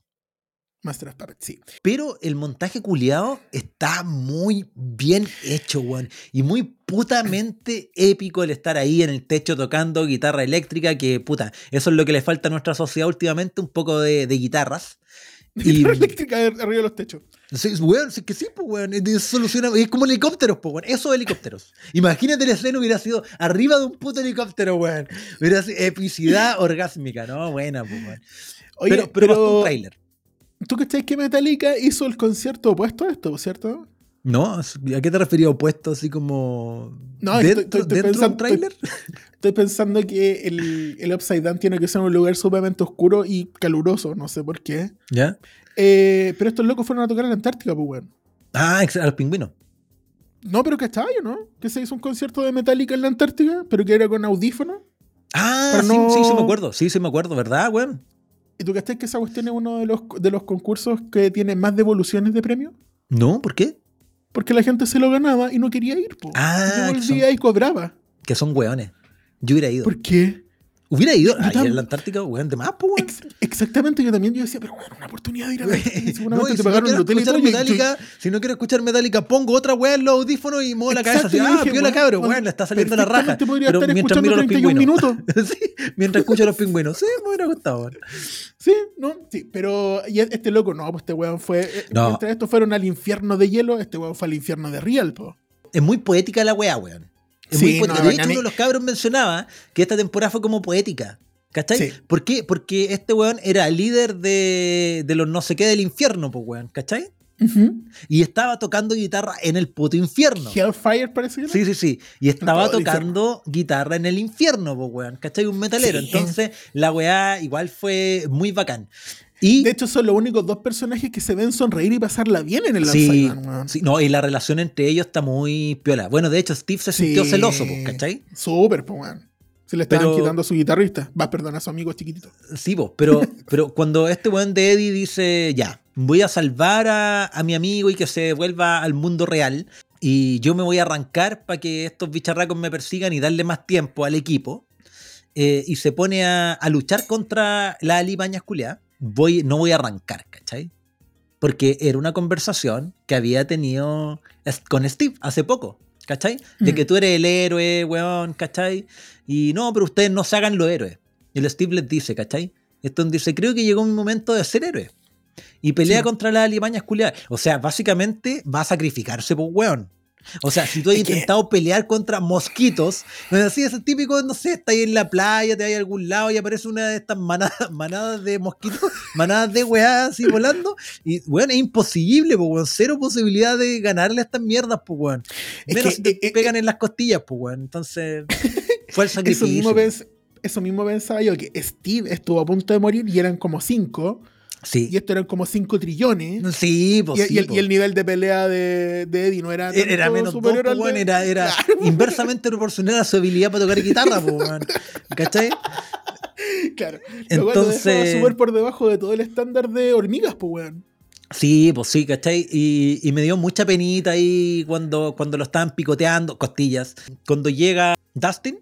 Master of Puppets, sí. Pero el montaje culiado está muy bien hecho, weón. Y muy putamente épico el estar ahí en el techo tocando guitarra eléctrica, que puta, eso es lo que le falta a nuestra sociedad últimamente, un poco de, de guitarras. *laughs* Y, Guitarra eléctrica arriba de los techos. sí, weón, sí que sí, pues, weón. Es, soluciona, es como helicópteros, pues, weón. Eso de helicópteros. Imagínate la escena hubiera sido arriba de un puto helicóptero, weón. Hubiera sido epicidad orgásmica, ¿no? Buena, pues, weón. Oye, pero, pero, un pero tráiler. ¿Tú crees que Metallica hizo el concierto opuesto a esto, cierto? No, ¿a qué te refería opuesto? Así como. No, que ¿Dentro, estoy- estoy dentro de pensando- un tráiler? Estoy pensando que el, el Upside Down tiene que ser un lugar sumamente oscuro y caluroso, no sé por qué. ¿Ya? Eh, pero estos locos fueron a tocar en la Antártica, pues, weón. Ah, a los pingüinos. No, pero ¿cachai, no? Que se hizo un concierto de Metallica en la Antártica, pero que era con audífonos. Ah, sí, sí me acuerdo. Sí, sí me acuerdo, ¿verdad, weón? ¿Y tú cachai que esa cuestión es uno de los, de los concursos que tiene más devoluciones de premio? No, ¿por qué? Porque la gente se lo ganaba y no quería ir, po. Ah, y volvía y cobraba. Que son weones. Yo hubiera ido. ¿Por qué? Hubiera ido. En la Antártica, weón, de más, pues, weón. Ex- exactamente, yo también yo decía, pero bueno, una oportunidad de ir a ver. *laughs* No, te si no pagaron el hotel escuchar y- Metallica, si no quiero escuchar Metallica, pongo otra weá en los audífonos y muevo la cabeza así, ah, dije, weón, cabro, weón, le está saliendo la raja. podría Pero estar mientras miro escuchando los 31 pingüinos. *laughs* sí, mientras escucho a los pingüinos. Sí, me hubiera gustado, weón. Sí, no, sí, pero y este loco, no, pues este weón fue. eh, No. Mientras estos fueron al infierno de hielo, este weón fue al infierno de po. Es muy poética la weá, weón. Es Sí, muy poética. no, de hecho, uno de los cabros mencionaba que esta temporada fue como poética. ¿Cachai? Sí. ¿Por qué? Porque este weón era líder de, de los no sé qué del infierno, pues weón, ¿cachai? Y estaba tocando guitarra en el puto infierno. Hellfire parece que era. Sí, sí, sí. Y estaba tocando guitarra en el infierno, pues weón, ¿cachai? Un metalero. Sí. Entonces, la weá igual fue muy bacán. Y De hecho, son los únicos dos personajes que se ven sonreír y pasarla bien en el Sí, sí, no, y la relación entre ellos está muy piola. Bueno, de hecho, Steve se sintió Sí. celoso, pues, ¿cachai? Súper, pues, weón. Se le estaban Pero- quitando a su guitarrista. Va, perdón, a su amigo chiquitito. Sí, vos, pero, *laughs* pero cuando este weón de Eddie dice, ya, voy a salvar a, a mi amigo y que se vuelva al mundo real, y yo me voy a arrancar para que estos bicharracos me persigan y darle más tiempo al equipo, eh, y se pone a, a luchar contra la alimañas culiadas, voy, no voy a arrancar, ¿cachai? Porque era una conversación que había tenido con Steve hace poco, ¿cachai? De Mm. que tú eres el héroe, weón, ¿cachai? Y no, pero ustedes no se hagan los héroes. Y el Steve les dice, ¿cachai? Esto dice, creo que llegó mi momento de ser héroe. Y pelea Sí. contra las alimañas culiadas. O sea, básicamente va a sacrificarse por weón. O sea, si tú has Es que- intentado pelear contra mosquitos, no es así, es el típico, no sé, estás ahí en la playa, te vas a algún lado y aparece una de estas manadas, *laughs* manadas de mosquitos, *laughs* manadas de weá así volando. Y, weón, es imposible, pues, weón. Cero posibilidad de ganarle a estas mierdas, pues, weón. Es Menos que, si te eh, eh, pegan en las costillas, pues, weón. Entonces, *laughs* fue el Eso sacrificio. mismo, pens- eso mismo pensaba yo, que Steve estuvo a punto de morir y eran como 5, y Sí. esto eran como 5 trillones. Sí, pues Y, sí, y el, pues. y el nivel de pelea de, de Eddie no era, Era menos dos, superior pues, al weón, de- era, era *laughs* Claro, inversamente proporcional a su habilidad para tocar guitarra, pues, weón. ¿Cachai? claro. Entonces- súper por debajo de todo el estándar de hormigas, pues, weón. Sí, pues sí, ¿cachai? Y, y me dio mucha penita ahí cuando, cuando lo estaban picoteando, costillas. Cuando llega Dustin,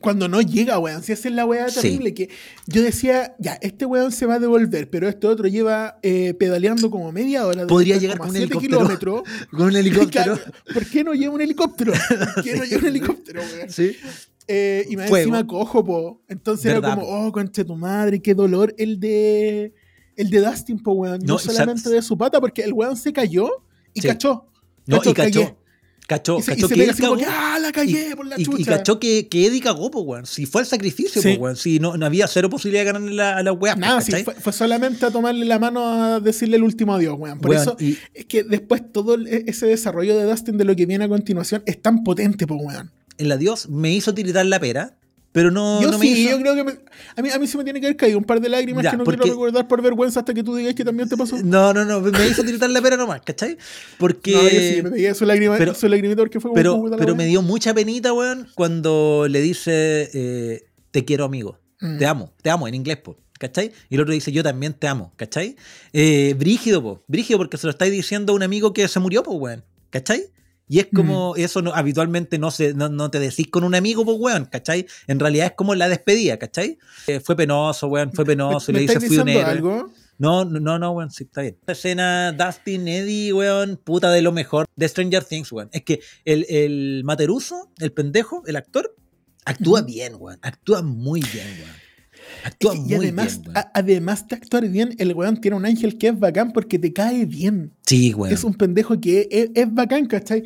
Cuando no llega, weón. Si esa es la weá Sí. terrible, que yo decía, ya, este weón se va a devolver, pero este otro lleva eh, pedaleando como media hora. Podría llegar *laughs* con un *laughs* helicóptero. kilómetros. con un helicóptero. ¿Por qué no lleva un helicóptero? *laughs* ¿Por qué no lleva un helicóptero, weón? Sí. Eh, y más Fuego. encima cojo, po. Entonces era como, oh, concha tu madre, qué dolor el de el de Dustin, po, weón. No, solamente de su pata, porque el weón se cayó y Sí. cachó. No, y cagué. Cachó. Y se, y cachó se que pega como que, ah, la cagué por la Y, chucha. y cachó que, que Eddie cagó, pues, weón. Si fue el sacrificio, Sí. pues, weón. Si no, no había cero posibilidad de ganarle la- a la weá. Nada, pues, ¿cachai? fue, fue solamente a tomarle la mano a decirle el último adiós, weón. Por Weón, eso y- es que después todo e, ese desarrollo de Dustin de lo que viene a continuación es tan potente, po, weón. el adiós me hizo tiritar la pera, pero no, yo no me sí, hizo. yo creo que me- a, mí, a mí sí me tiene que haber caído un par de lágrimas Ya, que no porque- quiero recordar por vergüenza hasta que tú digas que también te pasó. No, no, no, me hizo tiritar la pera nomás, ¿cachai? Porque. No, yo sí, me pegué su, lágrima, pero- su lagrimita porque fue como pero, pero weá. me dio mucha penita, weón, cuando le dice eh, te quiero amigo, Mm. te amo, te amo en inglés, po, ¿cachai? Y el otro dice yo también te amo, ¿cachai? Eh, brígido, po, brígido porque se lo estáis diciendo a un amigo que se murió, po, weón, ¿cachai? Y es como, Mm. eso no, habitualmente no, se, no, no te decís con un amigo, pues, weón, ¿cachai? En realidad es como la despedida, ¿cachai? Eh, fue penoso, weón, fue penoso. *laughs* y ¿Me le dice, fui un héroe. algo? No, no, no, weón, sí, está bien. Esta escena, Dustin, Eddie, weón, puta de lo mejor de Stranger Things, weón. Es que el, el Materuso, el pendejo, el actor, actúa bien, weón. Actúa muy bien, weón. Actúa Y- muy y además, bien, weón. a- además de actuar bien, el weón tiene un ángel que es bacán porque te cae bien. Sí, weón. Es un pendejo que es, es bacán, ¿cachai?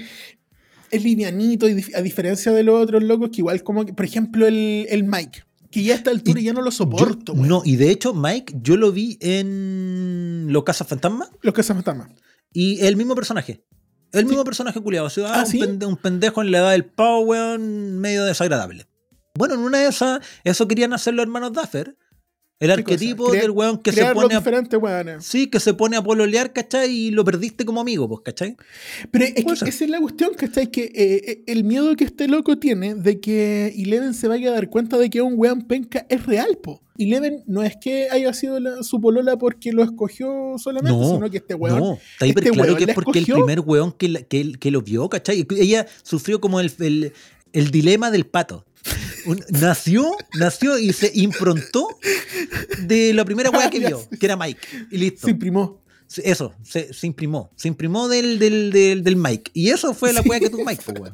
Es livianito, y a diferencia de los otros locos que igual como, que, por ejemplo, el, el Mike, que ya a esta altura Y ya no lo soporto, no, y de hecho, Mike, yo lo vi en Los Casas Fantasma Los se matan y el mismo personaje. El mismo personaje culiado. O sea, Ah, un, ¿sí? pende- un pendejo en la edad del pavo, weón, medio desagradable. Bueno, en una de esas, eso querían hacer los hermanos Duffer. El ¿Qué arquetipo? Crea- del weón que se pone a, weones. Sí, que se pone a pololear, ¿cachai? Y lo perdiste como amigo, pues, ¿cachai? Pero es que esa es la cuestión, ¿cachai? Que eh, eh, el miedo que este loco tiene de que Eleven se vaya a dar cuenta de que un weón penca es real, po. Eleven no es que haya sido la- su polola porque lo escogió solamente, No, sino que este weón no, está hiper este claro que es porque el primer weón que, la- que, lo vio, ¿cachai? Ella sufrió como el, el, el dilema del pato. Un- nació, nació y se improntó de la primera weá que vio, que era Mike. Y listo. se imprimó. Eso, se, se imprimó. Se imprimó del, del, del, del Mike. Y eso fue la Sí. weá que tuvo Mike, pues, weón.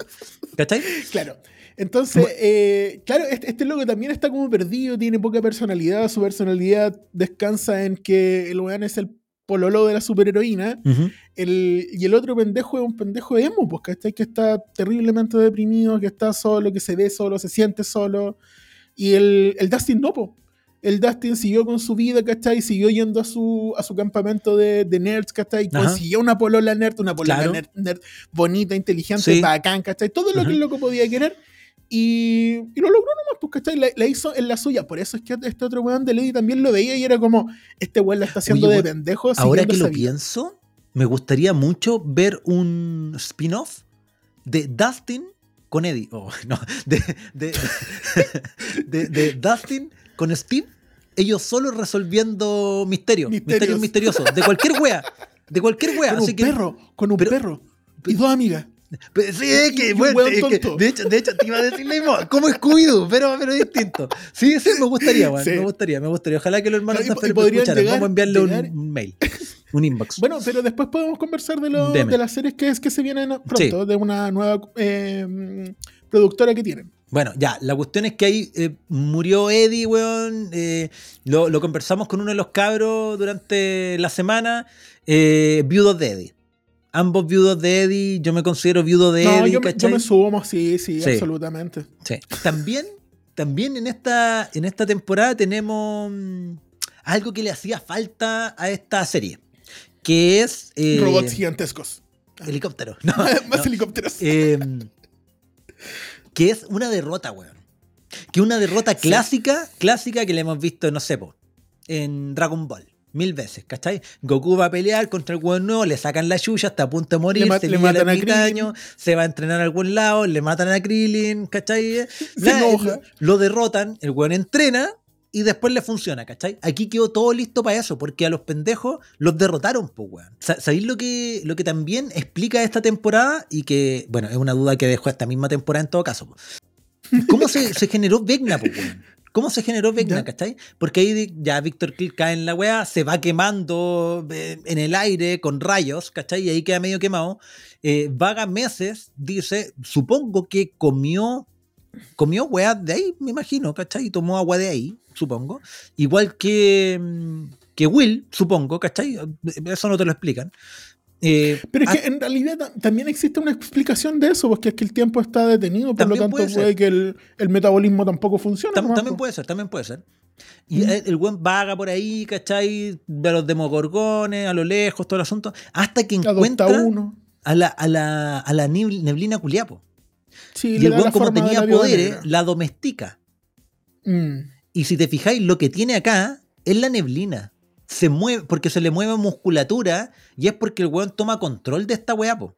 ¿Cachai? Claro. Entonces, eh, claro, este, este loco también está como perdido, tiene poca personalidad. Su personalidad descansa en que el weón es el pololo de la superheroína. Ujú. El, y el otro pendejo es un pendejo emo, pues, ¿cachai? Que está terriblemente deprimido, que está solo, que se ve solo, se siente solo. Y el, el Dustin no, po. El Dustin siguió con su vida, ¿cachai? Siguió yendo a su, a su campamento de, de nerds, ¿cachai? Ajá. Consiguió una polola nerd, una polola Claro. nerd, nerd bonita, inteligente, Sí. bacán, ¿cachai? Todo lo que el loco podía querer. Y, y lo logró nomás, pues, ¿cachai? La, la hizo en la suya. Por eso es que este otro weón de Lady también lo veía y era como, este weón la está haciendo Oye, de pendejo. Ahora que lo vida. pienso, me gustaría mucho ver un spin-off de Dustin con Eddie. Oh, no, de, de, *laughs* de- de Dustin con Steve, ellos solo resolviendo misterios, Misterios. misterios misteriosos, de cualquier wea. De cualquier wea. Con Así un que, perro, con un pero- perro. Y dos amigas. Sí, es que, bueno, es que, de hecho, de hecho, te iba a decir lo mismo, como Scooby-Doo, pero, pero distinto. Sí, sí, me gustaría, weón, Sí. me gustaría, me gustaría. Ojalá que los hermanos Claro, y- Duffer y podrían escucharan. llegar- Vamos a enviarle un- llegar- un, mail, un inbox. Bueno, pero después podemos conversar de, lo- Deme. de las series que, es, que se vienen pronto, Sí. de una nueva eh, productora que tienen. Bueno, ya, la cuestión es que ahí eh, murió Eddie, weón. eh, lo, lo conversamos con uno de los cabros durante la semana. Eh, viudos de Eddie. Ambos viudos de Eddie, yo me considero viudo de No, Eddie, yo me, yo me sumo, sí, sí, Sí. absolutamente. Sí. También, también en esta, en esta temporada tenemos mm, algo que le hacía falta a esta serie, que es eh, Robots gigantescos. helicóptero. *laughs* No, Más no. helicópteros. Eh, que es una derrota, weón. Que una derrota clásica, clásica que le hemos visto, no sé, po, en Dragon Ball. Mil veces, ¿cachai? Goku va a pelear contra el weón nuevo, le sacan la chucha, está a punto de morir, Le se le matan a ermitaño, se va a entrenar a algún lado, le matan a Krillin, ¿cachai? *laughs* Lo, lo derrotan, el weón entrena y después le funciona, ¿cachai? Aquí quedó todo listo para eso, porque a los pendejos los derrotaron, pues, weón. Sa- ¿Sabéis lo que, lo que también explica esta temporada? Y que, bueno, es una duda que dejó esta misma temporada en todo caso. po. ¿Cómo se, se generó Vecna, pues, weón? ¿Cómo se generó Vecna, cachai? Porque ahí ya Víctor Kill cae en la weá, se va quemando eh, en el aire con rayos, ¿cachai? Y ahí queda medio quemado. Eh, vaga meses, dice, supongo que comió comió weá de ahí, me imagino, ¿cachai? Y tomó agua de ahí, supongo. Igual que, mm, que Will, supongo, ¿cachai? Eso no te lo explican. Eh, Pero es ah, que en realidad ta- también existe una explicación de eso, porque es que el tiempo está detenido, por lo tanto puede que el, el metabolismo tampoco funcione. tam- también puede ser, también puede ser. Y Mm. el, buen vaga por ahí, ¿cachai? De los demogorgones, a lo lejos, todo el asunto. Hasta que Adopta encuentra uno. a la, a la, a la neblina culiapo. Sí, Y el buen, como tenía poderes, negra. la domestica. Mm. Y si te fijáis, lo que tiene acá es la neblina. Se mueve, porque se le mueve musculatura y es porque el weón toma control de esta weá, po.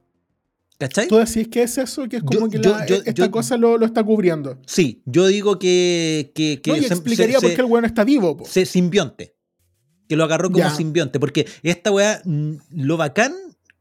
¿Cachai? Tú decís que es eso, que es como Yo- que la- yo- esta cosa lo, lo está cubriendo. Sí, yo digo que. que, que no, y se- explicaría se- por qué el weón está vivo. po. se simbionte. Que lo agarró como Ya. simbionte. Porque esta weá, mm, lo bacán,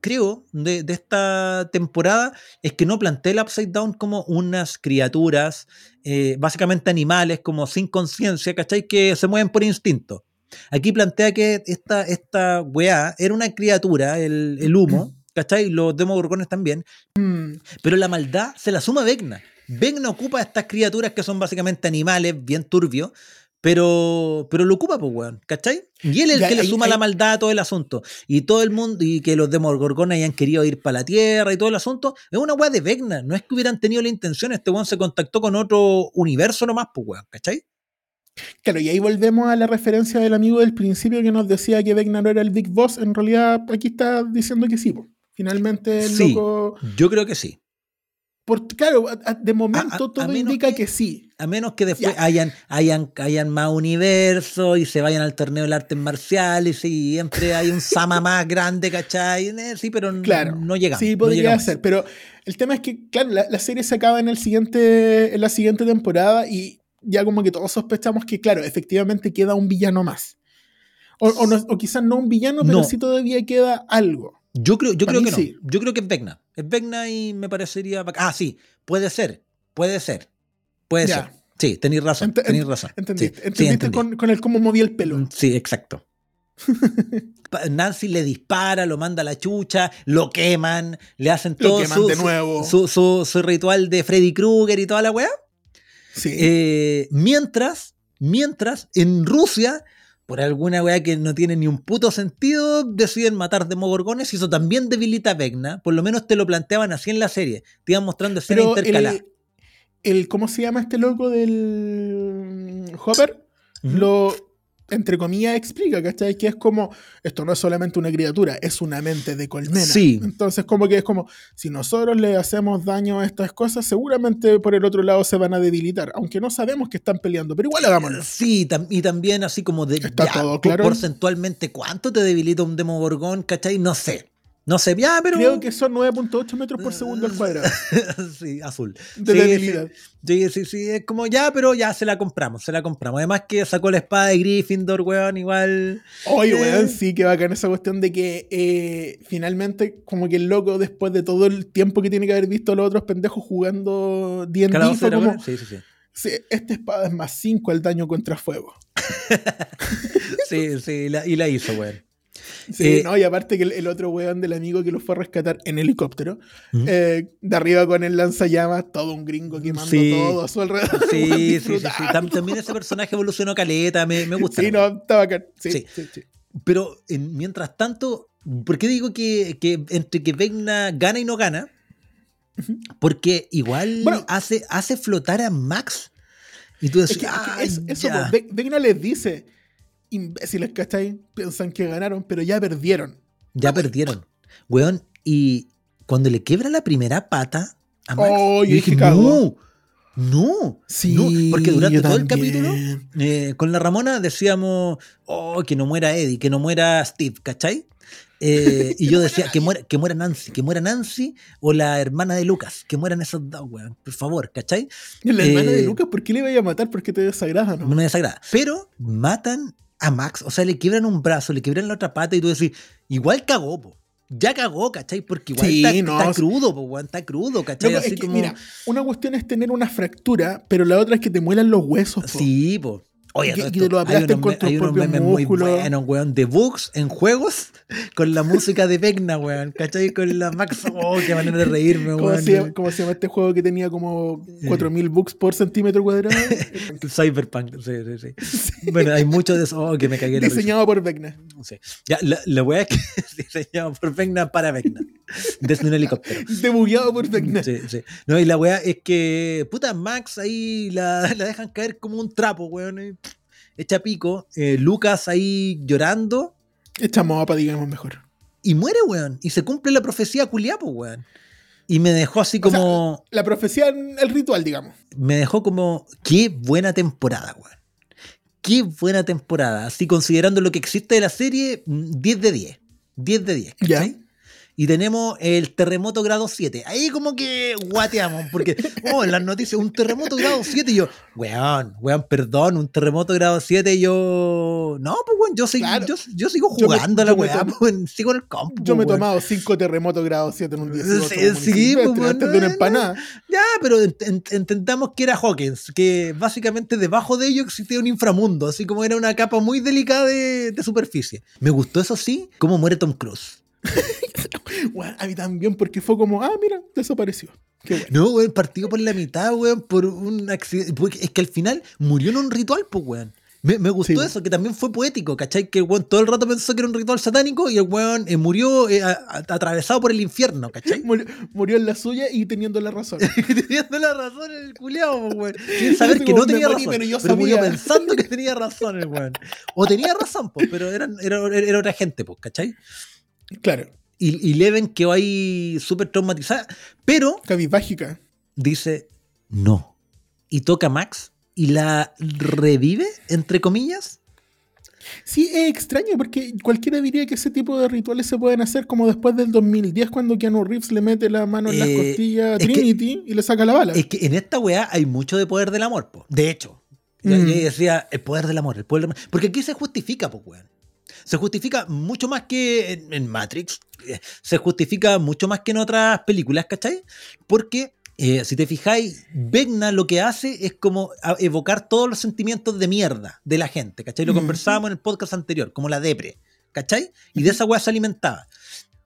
creo, de, de esta temporada es que no plantea el Upside Down como unas criaturas, eh, básicamente animales, como sin conciencia, ¿cachai? Que se mueven por instinto. Aquí plantea que esta, esta weá era una criatura, el, el humo, *clears throat* ¿cachai? Los demogorgones también, Mm. pero la maldad se la suma Vecna. Vecna ocupa a estas criaturas que son básicamente animales, bien turbios, pero, pero lo ocupa, pues, weón, ¿cachai? Y él es el que le suma la maldad a todo el asunto. Y todo el mundo, y que los demogorgones hayan querido ir para la tierra y todo el asunto, es una weá de Vecna. No es que hubieran tenido la intención, este weón se contactó con otro universo nomás, pues, weón, ¿cachai? Claro, y ahí volvemos a la referencia del amigo del principio que nos decía que Vecna no era el Big Boss. En realidad, aquí está diciendo que sí. po. Finalmente, el Sí. loco. Yo creo que sí. por- claro, a- a- de momento A- todo indica que- que, sí. A menos que después Ya. hayan, hayan, hayan más universos y se vayan al torneo de artes marciales y siempre hay un Sama *laughs* más grande, ¿cachai? Eh, Sí, pero Claro. no llegamos. Sí, no podría llegamos. ser. Pero el tema es que, claro, la, la serie se acaba en, el siguiente, en la siguiente temporada y ya como que todos sospechamos que, claro, efectivamente queda un villano más. O, o no- o quizás no un villano, pero No. sí todavía queda algo. Yo creo, yo Para creo que no. Yo creo que es Vecna. Es Vecna y me parecería. Ah, sí, puede ser. Puede ser. Puede Ya. ser. Sí, tenéis razón. Ent- tenéis razón. ¿Entendiste? Sí, ¿Entendiste entendí. con, con el cómo movía el pelo? Mm, Sí, exacto. *laughs* Nancy le dispara, lo manda a la chucha, lo queman, le hacen Lo todo queman su, de su- nuevo. Su, su- su ritual de Freddy Krueger y toda la weá. Sí. Eh, mientras, mientras en Rusia, por alguna weá que no tiene ni un puto sentido, deciden matar demogorgones y eso también debilita a Vecna. Por lo menos te lo planteaban así en la serie. Te iban mostrando escenas intercaladas. el, el- ¿Cómo se llama este loco del Hopper? Ujú. Lo, entre comillas, explica, ¿cachai? Que es como, esto no es solamente una criatura, es una mente de colmena. Sí. Entonces, como que es como, si nosotros le hacemos daño a estas cosas, seguramente por el otro lado se van a debilitar, aunque no sabemos que están peleando, pero igual hagámoslo. Sí, tam- y también así como de Está ya, todo claro. porcentualmente cuánto te debilita un demogorgón, ¿cachai? No sé. No sé, ya, pero. Creo que son 9.8 metros por segundo al cuadrado *laughs* sí, azul. de Sí, debilidad. Sí, sí, sí, es como ya, pero ya se la compramos, se la compramos. Además que sacó la espada de Gryffindor, weón, igual. Oye, Eh. weón, sí que bacán esa cuestión de que eh, finalmente, como que el loco, después de todo el tiempo que tiene que haber visto a los otros pendejos jugando D&D, fue como, Sí, sí, sí. sí, esta espada es más 5 al daño contra fuego. *laughs* Sí, sí, la- y la hizo, weón. Sí, Eh, no, y aparte que el, el otro weón del amigo que lo fue a rescatar en helicóptero, eh, de arriba con el lanzallamas, todo un gringo quemando Sí. todo a su alrededor. *laughs* Sí, sí, sí, sí. También ese personaje evolucionó caleta, me, me gusta. Sí, no, está bacán. Sí. Pero en- mientras tanto, ¿Por qué digo que, que entre que Vecna gana y no gana? Porque igual Bueno. hace, hace flotar a Max. Y tú Es decís, que, es que "Ay, eso, eso, ya". po, Ve- Vecna les dice, imbéciles, ¿cachai? Piensan que ganaron, pero ya perdieron. Ya perdieron. Weón, y cuando le quiebra la primera pata a Max, Oh, yo dije, no, cagó". no, Sí, no, porque durante todo el capítulo, eh, con la Ramona decíamos, oh, que no muera Eddie, que no muera Steve, ¿cachai? Eh, y *laughs* yo decía, que muera, que muera Nancy, que muera Nancy o la hermana de Lucas, que mueran esos dos, weón, por favor, ¿cachai? Y la hermana de Eh, Lucas, ¿por qué le iba a matar? ¿Por qué te desagrada, no? No me desagrada. Pero matan a Max, o sea, le quiebran un brazo, le quiebran la otra pata y tú decís, igual cagó, po. Ya cagó, ¿cachai? Porque igual Sí, está, no, está crudo, po, está crudo, ¿cachai? Así es que, como- Mira, una cuestión es tener una fractura, pero la otra es que te muelan los huesos. po. Sí, po. Oye, Y y lo hay aplasten unos, con me- tus hay unos memes muy músculos. buenos, weón, de bugs en juegos *laughs* con la música de Vecna, weón, ¿cachai? Con la Max, *laughs* oh, qué manera de reírme, ¿Cómo weón. se, cómo se llama este juego que tenía como 4000 bucks por centímetro cuadrado? *laughs* Cyberpunk, sí, sí, sí. Bueno, hay mucho de eso, oh, que me cagué. Diseñado por Vecna. Sí. Ya, la, la weá es que diseñado por Vecna para Vecna. Desde un helicóptero. Debugueado por Vecna. Sí, sí. No, y la weá es que, puta, Max ahí la, la dejan caer como un trapo, weón. y, pff, Echa pico. Eh, Lucas ahí llorando Esta mapa, digamos mejor. y muere, weón. Y se cumple la profecía culiapo, weón. Y me dejó así O sea, como. La profecía, el ritual, digamos. me dejó como. Qué buena temporada, weón. Qué buena temporada. Así considerando lo que existe de la serie, mm, 10 de 10. 10 de 10. Ya. Y tenemos el terremoto grado 7. Ahí como que guateamos, porque, *laughs* oh, en las noticias, un terremoto grado 7. Y yo, weón, weón, perdón, un terremoto grado 7. Yo, no, pues, weón, yo, sig- Claro. yo, yo sigo Yo me- jugando a la weá, pues, weón, sigo en el campo. Yo me he pues, tomado 5 terremotos grado 7 en un día. Sí, sí, pues, antes de una empanada. Ya, pero ent- ent- entendamos que era Hawkins, que básicamente debajo de ello existía un inframundo, así como era una capa muy delicada de, de superficie. Me gustó, eso sí, cómo muere Tom Cruise. *laughs* A mí también, porque fue como, ah, mira, desapareció. Qué bueno. No, weón, partido por la mitad, weón, por un accidente. Es que al final murió en un ritual, pues, weón. Me, me gustó Sí. eso, que también fue poético, ¿cachai? Que el weón todo el rato pensó que era un ritual satánico y el weón eh, murió eh, a- a- atravesado por el infierno, ¿cachai? *laughs* Murió, murió en la suya y teniendo la razón. *laughs* Teniendo la razón el culiao, po, weón. Sin saber que no tenía morí, razón. pero yo pero murió pensando que tenía razón el weón. O tenía razón, pues, pero eran- era, era otra gente, pues, ¿cachai? Claro, Y, y Leven quedó ahí súper traumatizada, pero cabizbágica. dice no. Y toca a Max y la revive, entre comillas. Sí, es extraño porque cualquiera diría que ese tipo de rituales se pueden hacer como después del 2010 cuando Keanu Reeves le mete la mano en las Eh, costillas a que- Trinity y le saca la bala. Es que en esta weá hay mucho de poder del amor, po. De hecho. Yo, Mm. yo decía, el poder del amor, el poder del amor. Porque aquí se justifica, pues, weón. Se justifica mucho más que en, en Matrix. eh, Se justifica mucho más que en otras películas, ¿cachai? Porque, eh, si te fijáis, Vecna lo que hace es como a- evocar todos los sentimientos de mierda de la gente, ¿cachai? Lo conversábamos en el podcast anterior, como la depre, ¿cachai? Y de esa weá se alimentaba.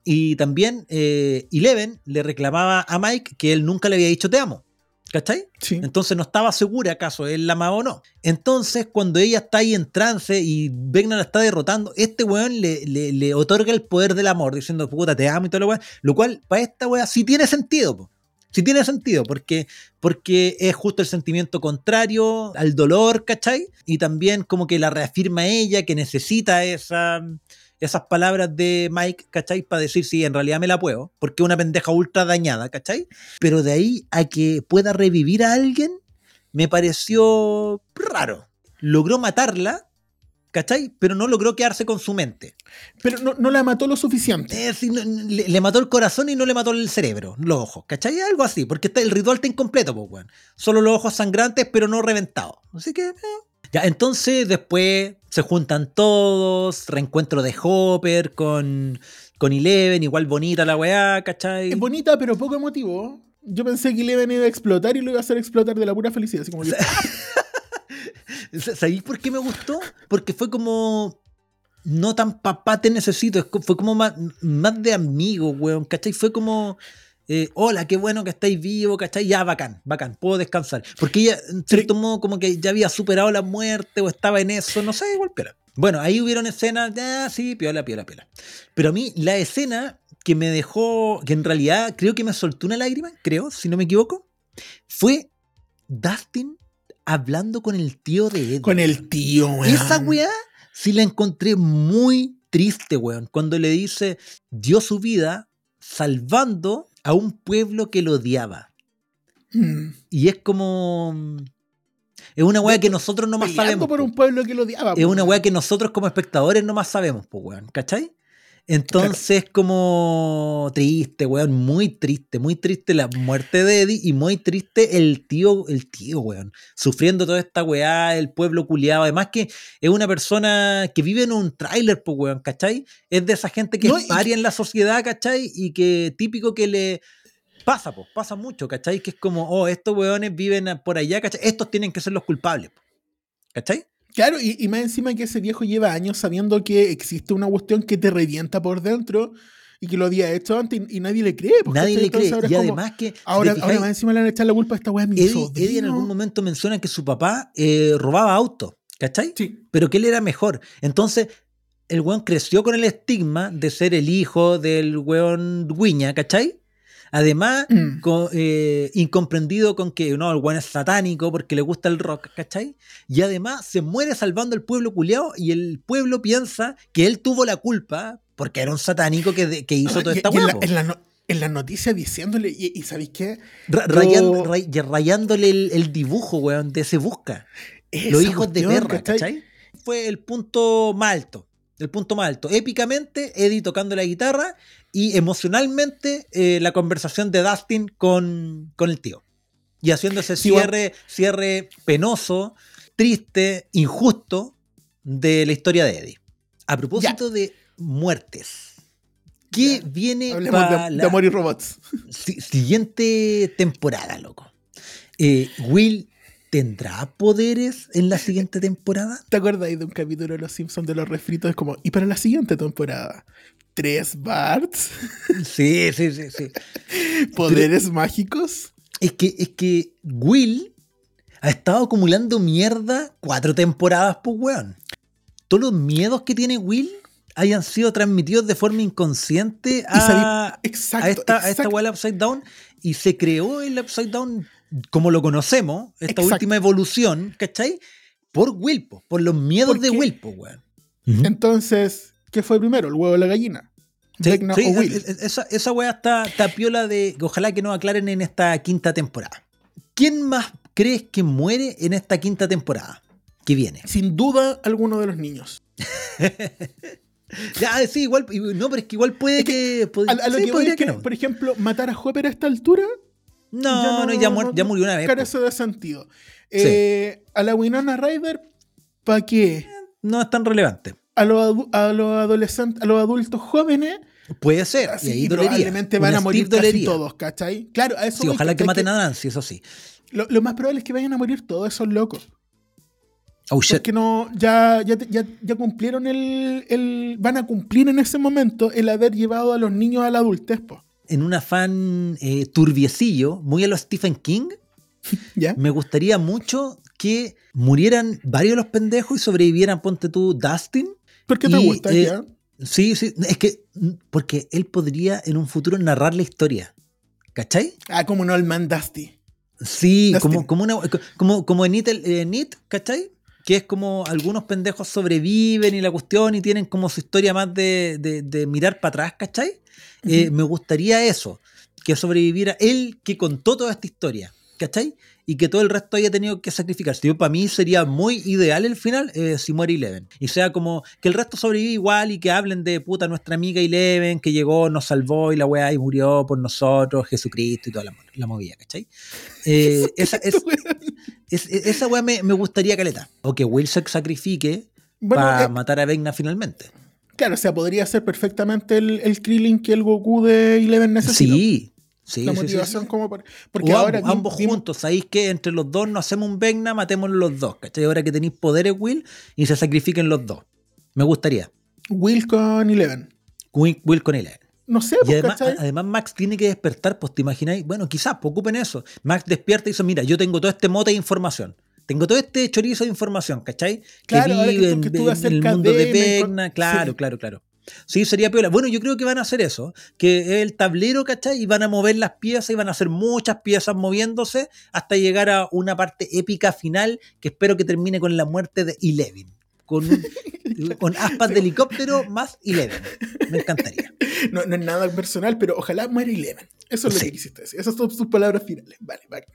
Y también eh, Eleven le reclamaba a Mike que él nunca le había dicho te amo. ¿Cachai? sí. Entonces no estaba segura acaso él la amaba o no. Entonces, cuando ella está ahí en trance y Vecna la está derrotando, este weón le, le- le otorga el poder del amor, diciendo, puta, te amo y todo lo weón. Lo cual, para esta weá, sí tiene sentido, po. Sí tiene sentido, porque, porque es justo el sentimiento contrario al dolor, ¿cachai? Y también como que la reafirma ella que necesita esa, esas palabras de Mike, ¿cachai? Para decir, sí, en realidad me la puedo, porque es una pendeja ultra dañada, ¿cachai? Pero de ahí a que pueda revivir a alguien, me pareció raro. Logró matarla, ¿cachai? Pero no logró quedarse con su mente. Pero no, no la mató lo suficiente. Es decir, no- le, le mató el corazón y no le mató el cerebro, los ojos, ¿cachai? Algo así, porque está, el ritual está incompleto, pues, weón. Solo los ojos sangrantes, pero no reventados. Así que, eh. Ya, entonces después se juntan todos, reencuentro de Hopper con, con Eleven, igual bonita la weá, ¿cachai? Es bonita, pero poco emotivo. Yo pensé que Eleven iba a explotar y lo iba a hacer explotar de la pura felicidad. Así como *laughs* Sa- ¿Sabéis por qué me gustó? Porque fue como. No tan papá te necesito. Fue como más, más de amigo, weón. ¿Cachai? Fue como. Eh, hola, qué bueno que estáis vivos, ¿cachai? Ya, bacán, bacán, puedo descansar. Porque ella, en cierto modo, como que ya había superado la muerte o estaba en eso, no sé, igual, pero. Bueno, ahí hubieron escenas, ya, sí, piola, piola, piola. Pero a mí, la escena que me dejó, que en realidad creo que me soltó una lágrima, creo, si no me equivoco, fue Dustin hablando con el tío de Eddie. Con el tío, weón. Esa weá sí la encontré muy triste, weón. Cuando le dice, dio su vida salvando a un pueblo que lo odiaba. Mm. Y es como. Es una weá que nosotros no más sabemos. por po. un pueblo que lo odiaba. Es po. una weá que nosotros como espectadores no más sabemos, pues, weón. ¿Cachai? Entonces, *laughs* como triste, weón, muy triste, muy triste la muerte de Eddie y muy triste el tío, el tío, weón, sufriendo toda esta weá, el pueblo culiado. Además que es una persona que vive en un tráiler, pues, weón, ¿cachai? Es de esa gente que No, es paria en la sociedad, ¿cachai? Y que típico que le pasa, pues, pasa mucho, ¿cachai? Que es como, oh, estos weones viven por allá, ¿cachai? Estos tienen que ser los culpables, ¿cachai? Claro, y, y más encima que ese viejo lleva años sabiendo que existe una cuestión que te revienta por dentro y que lo había hecho antes y, y nadie le cree. pues, Nadie le cree. Ahora Y como, además que. Ahora, fijáis, ahora más encima le van a echar la culpa a esta weá Eddie, sobrino. Eddie en algún momento menciona que su papá eh, robaba autos, ¿cachai? Sí. Pero que él era mejor. Entonces, el weón creció con el estigma de ser el hijo del weón Guiña, ¿cachai? Además, Mm. eh, incomprendido con que no, el weón es satánico porque le gusta el rock, ¿cachai? Y además se muere salvando al pueblo culiao y el pueblo piensa que él tuvo la culpa porque era un satánico que, de- que hizo Ah, toda esta y en, las noticias diciéndole, y, y ¿sabéis qué? Ra- Yo- rayando- ray- rayándole el, el dibujo, weón, de ese busca. Los hijos de perra, ¿cachai? Fue el punto más alto. El punto más alto. Épicamente, Eddie tocando la guitarra y emocionalmente eh, la conversación de Dustin con, con el tío. Y haciendo ese Sí, cierre, cierre penoso, triste, injusto de la historia de Eddie. A propósito de muertes. ¿Qué Ya. viene Hablemos para de, la de amor y robots. si- siguiente temporada, loco? Eh, ¿Will tendrá poderes en la siguiente temporada? *laughs* ¿Te acuerdas de un capítulo de Los Simpsons de los refritos? Es como, ¿y para la siguiente temporada? ¿Tres Barts? *laughs* Sí, sí, sí, sí. *laughs* ¿Poderes mágicos? Es que, es que Will ha estado acumulando mierda cuatro temporadas, pues, weón. Todos los miedos que tiene Will hayan sido transmitidos de forma inconsciente a, sabí- Exacto. a esta, a esta Upside Down y se creó el Upside Down como lo conocemos, esta Exacto. última evolución, ¿cachai? Por Will, po, por los miedos de pues, weón. Entonces, ¿qué fue primero? ¿El huevo o la gallina? Sí, sí, o Will. esa, esa weá está, está piola de que ojalá que nos aclaren en esta quinta temporada. ¿Quién más crees que muere en esta quinta temporada que viene? Sin duda, alguno de los niños. *laughs* Ya, sí, igual, no, pero es que igual puede Es que. pod- A, a lo que voy es que, no. por ejemplo, matar a Hopper a esta altura No, no, ya, ya murió una vez. carece de sentido. Eh, a la Winona Ryder, ¿para qué? No es tan relevante. A los, a los adolescentes, a los adultos jóvenes, Puede ser. así, y ahí dolería. probablemente van a morir casi todos, ¿cachai? Claro, a eso Sí, ojalá que maten a Nancy, eso sí. lo, lo más probable es que vayan a morir todos esos locos. Oh shit. Porque no, ya, ya, ya, ya cumplieron el, el- Van a cumplir en ese momento el haber llevado a los niños a la adultez, po. En un afán eh, turbiecillo, muy a lo Stephen King, *laughs* ¿Ya? me gustaría mucho que murieran varios de los pendejos y sobrevivieran, ponte tú, Dustin. ¿Por qué te Y, gusta? eh, ya? Sí, sí, es que, mm, porque él podría en un futuro narrar la historia. ¿Cachai? Ah, como no el man Dusty. Sí, Dustin. como, como, una, como, como en It, el- en It, ¿cachai? Que es como algunos pendejos sobreviven y la cuestión y tienen como su historia más de, de- de mirar para atrás, ¿cachai? Eh, me gustaría eso, que sobreviviera él que contó toda esta historia, ¿cachai? Y que todo el resto haya tenido que sacrificarse. Yo, para mí sería muy ideal el final eh, si muere Eleven. Y sea como que el resto sobrevive igual y que hablen de puta nuestra amiga Eleven que llegó, nos salvó y la weá y murió por nosotros, Jesucristo y toda la, la movida, ¿cachai? Eh, esa, es, es- es- esa weá me, me gustaría caleta. O que Will se sacrifique Bueno, para eh, matar a Vecna finalmente. claro, o sea, podría ser perfectamente el, el Krillin que el Goku de Eleven necesita. Sí, sí, La sí, motivación sí. como por- Porque O ahora ambos, juntos, ¿sabéis que entre los dos no hacemos un Vecna, matémoslo los dos, ¿cachai? Ahora que tenéis poderes, Will, y se sacrifiquen los dos. Me gustaría. Will con Eleven. Will, Will con Eleven. no sé, Y pues, además, ¿cachai? además Max tiene que despertar, pues te imagináis, bueno, quizás, pues ocupen eso. Max despierta y dice, mira, yo tengo todo este mote de información. Tengo todo este chorizo de información, ¿cachay? Claro, que vive tú- en, que estuve en el mundo de, de Vecna. Claro, claro, claro. Sí, sería piola. Bueno, yo creo que van a hacer eso, que es el tablero, ¿cachai? Y van a mover las piezas y van a hacer muchas piezas moviéndose hasta llegar a una parte épica final que espero que termine con la muerte de Eleven. Con, *laughs* con aspas de helicóptero más Eleven. Me encantaría. No, no es nada personal, pero ojalá muera Eleven. Eso es lo Sí. que quisiste decir. Esas son sus palabras finales. Vale, vale.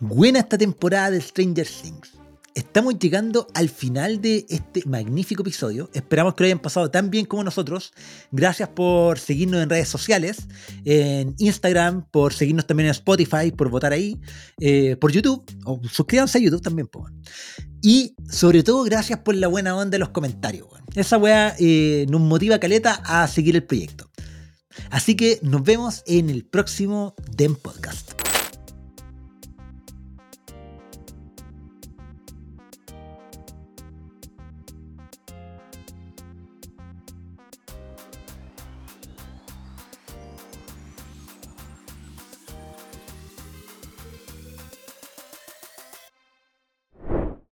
Buena esta temporada de Stranger Things. Estamos llegando al final de este magnífico episodio. Esperamos que lo hayan pasado tan bien como nosotros. Gracias por seguirnos en redes sociales, en Instagram, por seguirnos también en Spotify, por votar ahí, eh, por YouTube. O suscríbanse a YouTube también, po. Y sobre todo, gracias por la buena onda de los comentarios. Esa weá eh, nos motiva caleta a seguir el proyecto. Así que nos vemos en el próximo Den Podcast.